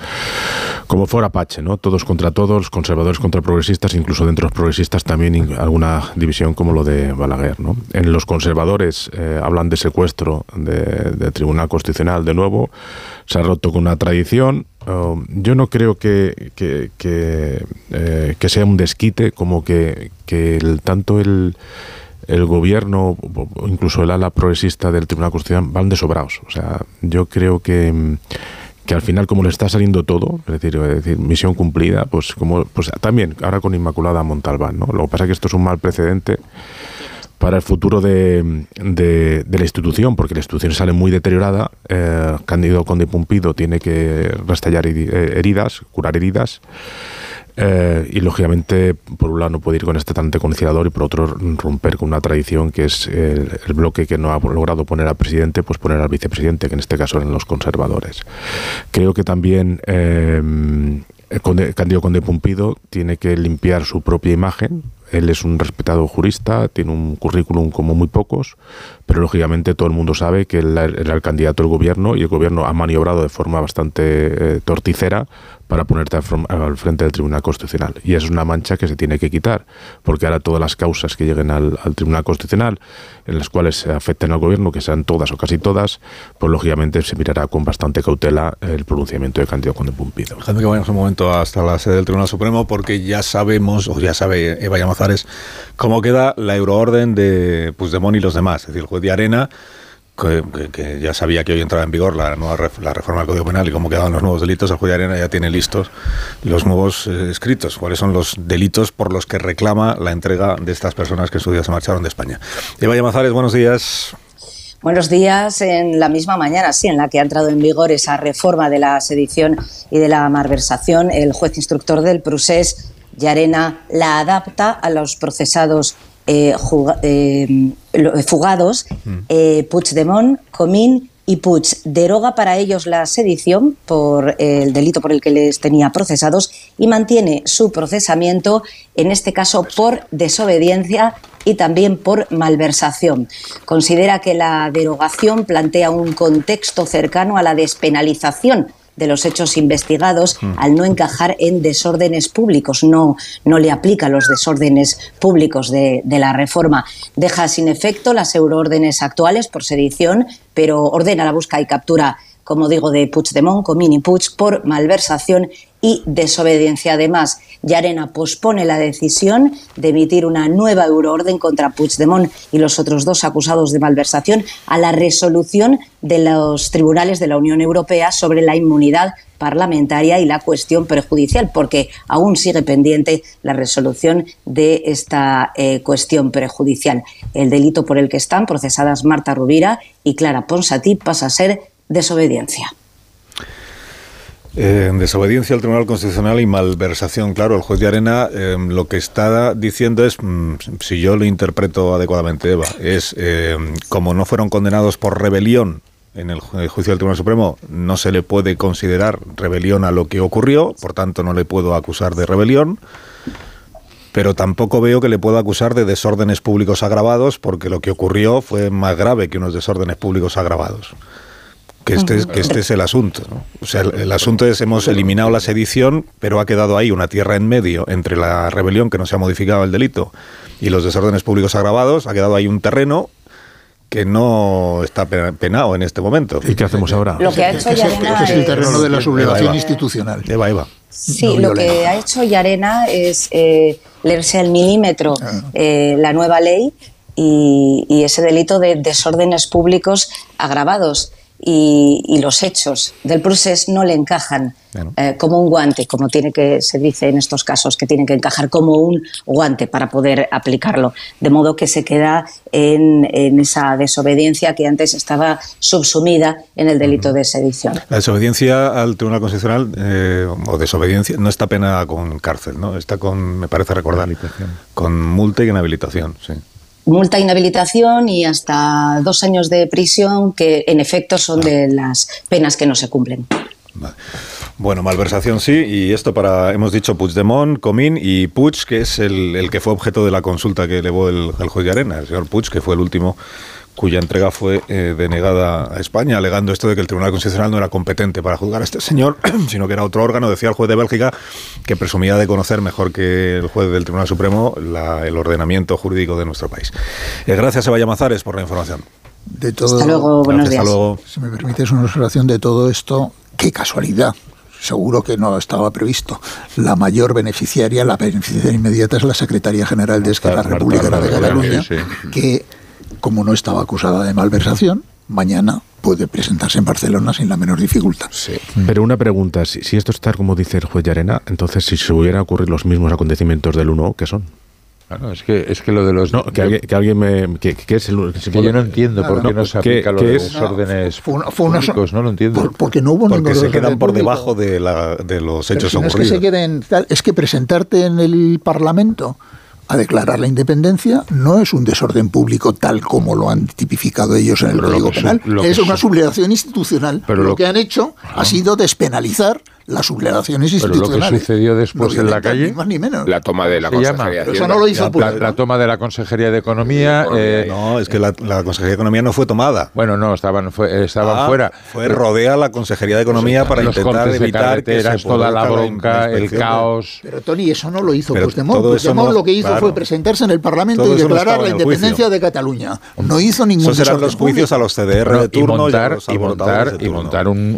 como fuera Pache, ¿no? Todos contra todos, conservadores contra progresistas, incluso dentro de los progresistas también alguna división como lo de Balaguer, ¿no? En los conservadores eh, hablan de secuestro de, Tribunal Constitucional de nuevo, se ha roto con una tradición. Um, yo no creo que, que, eh, que, sea un desquite como que, que el, tanto el, el gobierno, incluso el ala progresista del Tribunal Constitucional, van desobrados. O sea, yo creo que que al final como le está saliendo todo, es decir, es decir, misión cumplida, pues como pues también ahora con Inmaculada Montalbán, ¿no? Lo que pasa es que esto es un mal precedente para el futuro de, de, la institución, porque la institución sale muy deteriorada. Eh, Cándido Conde Pumpido tiene que restallar eh, heridas, curar heridas. Eh, y lógicamente, por un lado, no puede ir con este talante conciliador y por otro, romper con una tradición que es el, bloque que no ha logrado poner al presidente, pues poner al vicepresidente, que en este caso eran los conservadores. Creo que también eh, Cándido Conde Pumpido tiene que limpiar su propia imagen, él es un respetado jurista, tiene un currículum como muy pocos, pero lógicamente todo el mundo sabe que él era el candidato del gobierno y el gobierno ha maniobrado de forma bastante eh, torticera para ponerte al, frente del Tribunal Constitucional. Y es una mancha que se tiene que quitar, porque ahora todas las causas que lleguen al, Tribunal Constitucional, en las cuales se afecten al gobierno, que sean todas o casi todas, pues lógicamente se mirará con bastante cautela el pronunciamiento de Candido Conde Pumpido. Déjame que vayamos un momento hasta la sede del Tribunal Supremo, porque ya sabemos, o ya sabe Eva Cómo queda la euroorden de Puigdemont y los demás. Es decir, el juez de Arena que, ya sabía que hoy entraba en vigor la nueva reforma del Código Penal y cómo quedaban los nuevos delitos, el juez de Arena ya tiene listos los nuevos eh, escritos, cuáles son los delitos por los que reclama la entrega de estas personas que en su día se marcharon de España. Eva Llamazares, buenos días. Buenos días. En la misma mañana, sí, en la que ha entrado en vigor esa reforma de la sedición y de la malversación, el juez instructor del Prusés, Yarena, la adapta a los procesados eh, eh, fugados, eh, Puigdemont, Comín y Puig deroga para ellos la sedición por el delito por el que les tenía procesados y mantiene su procesamiento, en este caso por desobediencia y también por malversación. Considera que la derogación plantea un contexto cercano a la despenalización de los hechos investigados mm. al no encajar en desórdenes públicos. No, no le aplica los desórdenes públicos de, de la reforma. Deja sin efecto las euroórdenes actuales por sedición, pero ordena la búsqueda y captura como digo, de Puigdemont, Comín y Puig, por malversación y desobediencia. Además, Yarena pospone la decisión de emitir una nueva euroorden contra Puigdemont y los otros dos acusados de malversación a la resolución de los tribunales de la Unión Europea sobre la inmunidad parlamentaria y la cuestión prejudicial, porque aún sigue pendiente la resolución de esta eh, cuestión prejudicial. El delito por el que están procesadas Marta Rubira y Clara Ponsatí pasa a ser desobediencia. Eh, desobediencia al Tribunal Constitucional y malversación. Claro, el juez de Arena eh, lo que está diciendo es, mm, si yo lo interpreto adecuadamente, Eva, es eh, como no fueron condenados por rebelión en el, el juicio del Tribunal Supremo, no se le puede considerar rebelión a lo que ocurrió, por tanto no le puedo acusar de rebelión. Pero tampoco veo que le pueda acusar de desórdenes públicos agravados, porque lo que ocurrió fue más grave que unos desórdenes públicos agravados que este, es- que este es el asunto. ¿no? O sea, el, el asunto es, hemos eliminado la sedición, pero ha quedado ahí una tierra en medio entre la rebelión, que no se ha modificado el delito, y los desórdenes públicos agravados, ha quedado ahí un terreno que no está pe- penado en este momento. ¿Y qué hacemos ahora? Lo que ha hecho Yarena es el terreno de la sublevación Eva, Eva. institucional. Eva, Eva. Sí, no lo que ha hecho Yarena es eh, leerse al milímetro eh, la nueva ley y, y ese delito de desórdenes públicos agravados. Y, y los hechos del procés no le encajan eh, como un guante, como tiene que se dice en estos casos, que tienen que encajar como un guante para poder aplicarlo. De modo que se queda en, en esa desobediencia que antes estaba subsumida en el delito de sedición. La desobediencia al Tribunal Constitucional, eh, o desobediencia, no está pena con cárcel, ¿no? Está con, me parece recordar, con multa y inhabilitación, sí. Multa, inhabilitación y hasta dos años de prisión, que en efecto son de las penas que no se cumplen. Bueno, malversación sí, y esto para, hemos dicho Puigdemont, Comín y Puig, que es el, el que fue objeto de la consulta que elevó el, el juez de Arena, el señor Puig, que fue el último cuya entrega fue eh, denegada a España, alegando esto de que el Tribunal Constitucional no era competente para juzgar a este señor, *clears throat* sino que era otro órgano, decía el juez de Bélgica, que presumía de conocer mejor que el juez del Tribunal Supremo la- el ordenamiento jurídico de nuestro país. Eh, gracias, Eva Llamazares, por la información. De todo, Hasta luego, buenos Gracias, hasta días. luego. Si me permites una observación de todo esto, qué casualidad. Seguro que no estaba previsto. La mayor beneficiaria, la beneficiaria inmediata es la Secretaría General de Esquerra Marta Republicana de Cataluña, sí, sí. que, como no estaba acusada de malversación, mañana puede presentarse en Barcelona sin la menor dificultad. Pero una pregunta, si, si esto está como dice el juez Llarena, entonces si se hubieran ocurrido los mismos acontecimientos del 1, ¿qué son? Claro, es que es que lo de los No, que alguien, que alguien me... Que, que es el, que yo no entiendo por qué no se ¿Qué- aplica lo qué de es? desórdenes Fue una- fue una- públicos, no lo entiendo. Por- porque no hubo Porque se orden quedan por público. debajo de, la, de los hechos si no es que se queden es que presentarte en el Parlamento a declarar la independencia no es un desorden público tal como lo han tipificado ellos en el Código su- Penal. es una su- sublevación institucional. Pero lo, lo- que han hecho ha sido despenalizar las sublevaciones Pero lo que institucionales. sucedió después No en la calle, Ni más ni menos. La toma de la. Consejería de no lo hizo la, la toma de la Consejería de Economía. eh, No, es que la, la Consejería de Economía no fue tomada. bueno, no, estaban, fue- estaban Ah, fuera. Fue rodea la Consejería de Economía para los intentar evitar que se toda la bronca, el inspección de- caos. Pero Tony, eso no lo hizo Pero Puigdemont. no- lo que hizo claro. fue presentarse en el Parlamento Todo y declarar la en el independencia de Cataluña. No hizo ningún Esos eran los juicios a los CDR de y turno y montar,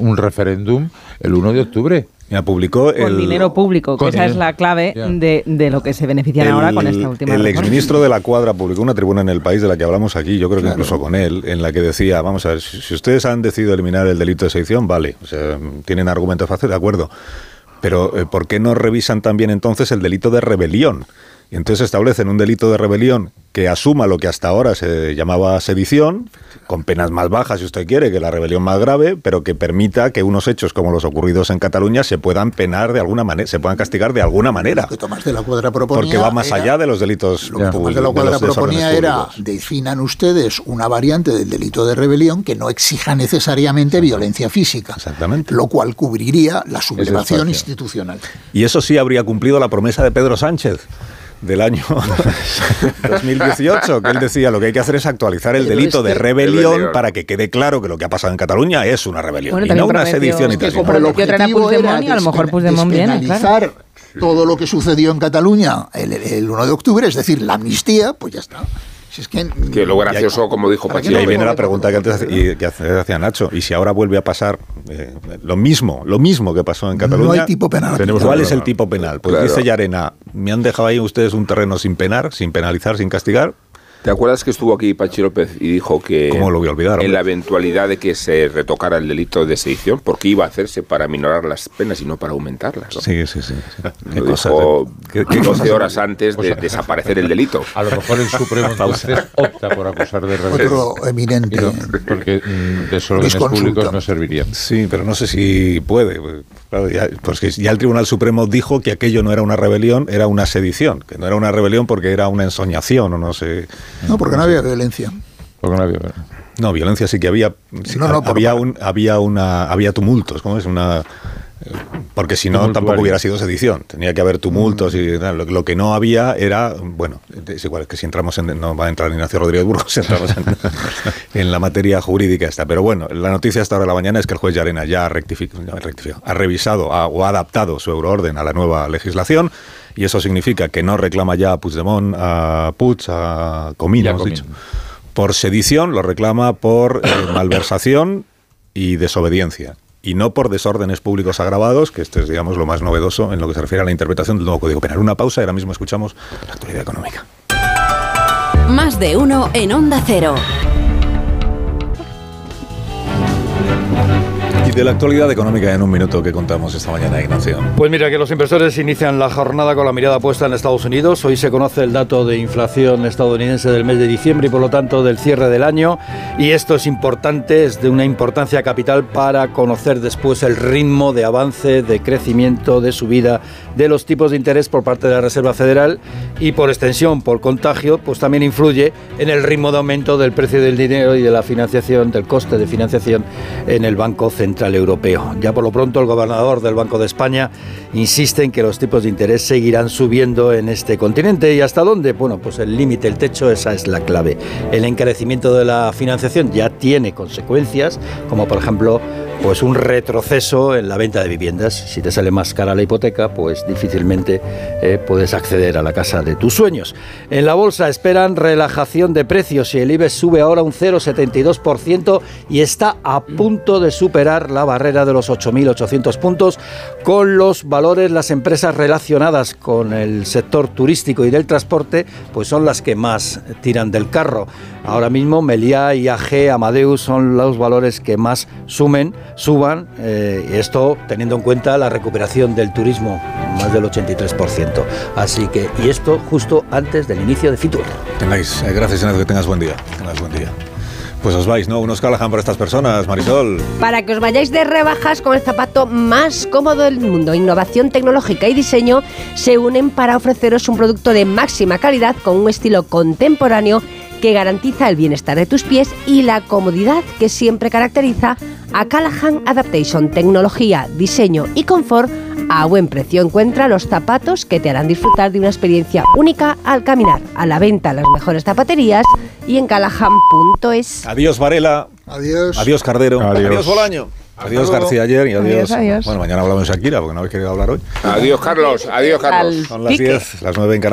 un referéndum el 1 de octubre. Mira, publicó Con el, dinero público, que esa es la clave de, de lo que se benefician el- ahora con esta última el reforma. exministro de la Cuadra publicó una tribuna en el país de la que hablamos aquí, yo creo que incluso con él, en la que decía, vamos a ver, si, si ustedes han decidido eliminar el delito de sedición, vale, o sea, tienen argumentos fáciles, de acuerdo, pero eh, ¿por qué no revisan también entonces el delito de rebelión? Y entonces establecen un delito de rebelión que asuma lo que hasta ahora se llamaba sedición, con penas más bajas, si usted quiere, que la rebelión más grave, pero que permita que unos hechos como los ocurridos en Cataluña se puedan penar de alguna manera, se puedan castigar de alguna manera. Lo que Tomás de la Cuadra proponía Porque va más era- allá de los delitos Lo que Tomás de la públicos, de Cuadra desórdenes proponía era, públicos. definan ustedes una variante del delito de rebelión que no exija necesariamente violencia física. Exactamente. Lo cual cubriría la sublevación institucional. Y eso sí habría cumplido la promesa de Pedro Sánchez del año *laughs* 2018, que él decía lo que hay que hacer es actualizar el delito de rebelión para que quede claro que lo que ha pasado en Cataluña es una rebelión Bueno, y no una sedición y Es que tal. como igual. el objetivo era Puigdemont y a lo mejor Puigdemont viene, claro. todo lo que sucedió en Cataluña el, el 1 de octubre, es decir, la amnistía, pues ya está. Que, lo gracioso, como dijo Pachi. Y ahí viene la pregunta que antes y, que hacía Nacho. Y si ahora vuelve a pasar eh, lo mismo, lo mismo que pasó en Cataluña. No hay tipo penal. ¿Cuál es el tipo penal? Pues dice Yarena, me han dejado ahí ustedes un terreno sin penar, sin penalizar, sin castigar ¿Te acuerdas que estuvo aquí Pachi López y dijo que ¿Cómo lo voy a olvidar, en la eventualidad de que se retocara el delito de sedición, porque iba a hacerse para minorar las penas y no para aumentarlas? Sí, sí, sí. Lo dijo ¿Qué, 12 horas antes de desaparecer el delito. A lo mejor el Supremo *laughs* entonces opta por acusar de Otro eminente. porque mm, de desórdenes públicos no serviría. Sí, pero no sé si puede. Claro, ya, pues que ya el Tribunal Supremo dijo que aquello no era una rebelión, era una sedición, que no era una rebelión porque era una ensoñación o no sé. No, porque no había violencia. Porque no había No, violencia sí que había. había, un, había, una, había tumultos, ¿cómo es? Una. Porque si no, tampoco hubiera sido sedición. Tenía que haber tumultos y lo, que no había era, bueno, es igual que si entramos en, no va a entrar Ignacio Rodríguez Burgos, *laughs* entramos *laughs* en, la materia jurídica esta. Pero bueno, la noticia hasta ahora de la mañana es que el juez Llarena ya ha, rectificado, ha revisado o ha adaptado su euroorden a la nueva legislación y eso significa que no reclama ya a Puigdemont, a Puig, a Comín, hemos dicho. Por sedición lo reclama por eh, *coughs* malversación y desobediencia y no por desórdenes públicos agravados, que este es, digamos, lo más novedoso en lo que se refiere a la interpretación del nuevo Código Penal. Una pausa y ahora mismo escuchamos la actualidad económica. Más de uno en Onda Cero. De la actualidad económica en un minuto que contamos esta mañana, Ignacio. Pues mira que los inversores inician la jornada con la mirada puesta en Estados Unidos. Hoy se conoce el dato de inflación estadounidense del mes de diciembre y por lo tanto del cierre del año. Y esto es importante, es de una importancia capital para conocer después el ritmo de avance, de crecimiento, de subida de los tipos de interés por parte de la Reserva Federal y por extensión, por contagio, pues también influye en el ritmo de aumento del precio del dinero y de la financiación, del coste de financiación en el Banco Central Europeo. Ya por lo pronto el gobernador del Banco de España insiste en que los tipos de interés seguirán subiendo en este continente. ¿Y hasta dónde? Bueno, pues el límite, el techo, esa es la clave. El encarecimiento de la financiación ya tiene consecuencias, como por ejemplo pues un retroceso en la venta de viviendas. Si te sale más cara la hipoteca, pues difícilmente eh, puedes acceder a la casa de tus sueños. En la bolsa esperan relajación de precios y el IBEX sube ahora un 0,72% y está a punto de superar la barrera de los 8.800 puntos con los valores, las empresas relacionadas con el sector turístico y del transporte, pues son las que más tiran del carro. Ahora mismo Meliá, IAG, Amadeus son los valores que más sumen, suban, eh, esto teniendo en cuenta la recuperación del turismo, más del 83%. Así que, y esto justo antes del inicio de Fitur. Tengáis, eh, gracias, Senado, que tengas buen día. Tengas buen día. Pues os vais, ¿no? Unos Callahan para estas personas, Marisol. Para que os vayáis de rebajas con el zapato más cómodo del mundo. Innovación tecnológica y diseño se unen para ofreceros un producto de máxima calidad con un estilo contemporáneo que garantiza el bienestar de tus pies y la comodidad que siempre caracteriza Callahan Adaptation. Tecnología, diseño y confort a buen precio. Encuentra los zapatos que te harán disfrutar de una experiencia única al caminar. A la venta en las mejores zapaterías y en callahan.es. Adiós Varela. Adiós. Adiós Cardero. Adiós, Bolaño. Adiós García ayer y adiós. Bueno, mañana hablamos de Shakira porque no habéis querido hablar hoy. Adiós Carlos. Adiós Carlos. Son las 10, las 9 en Canadá.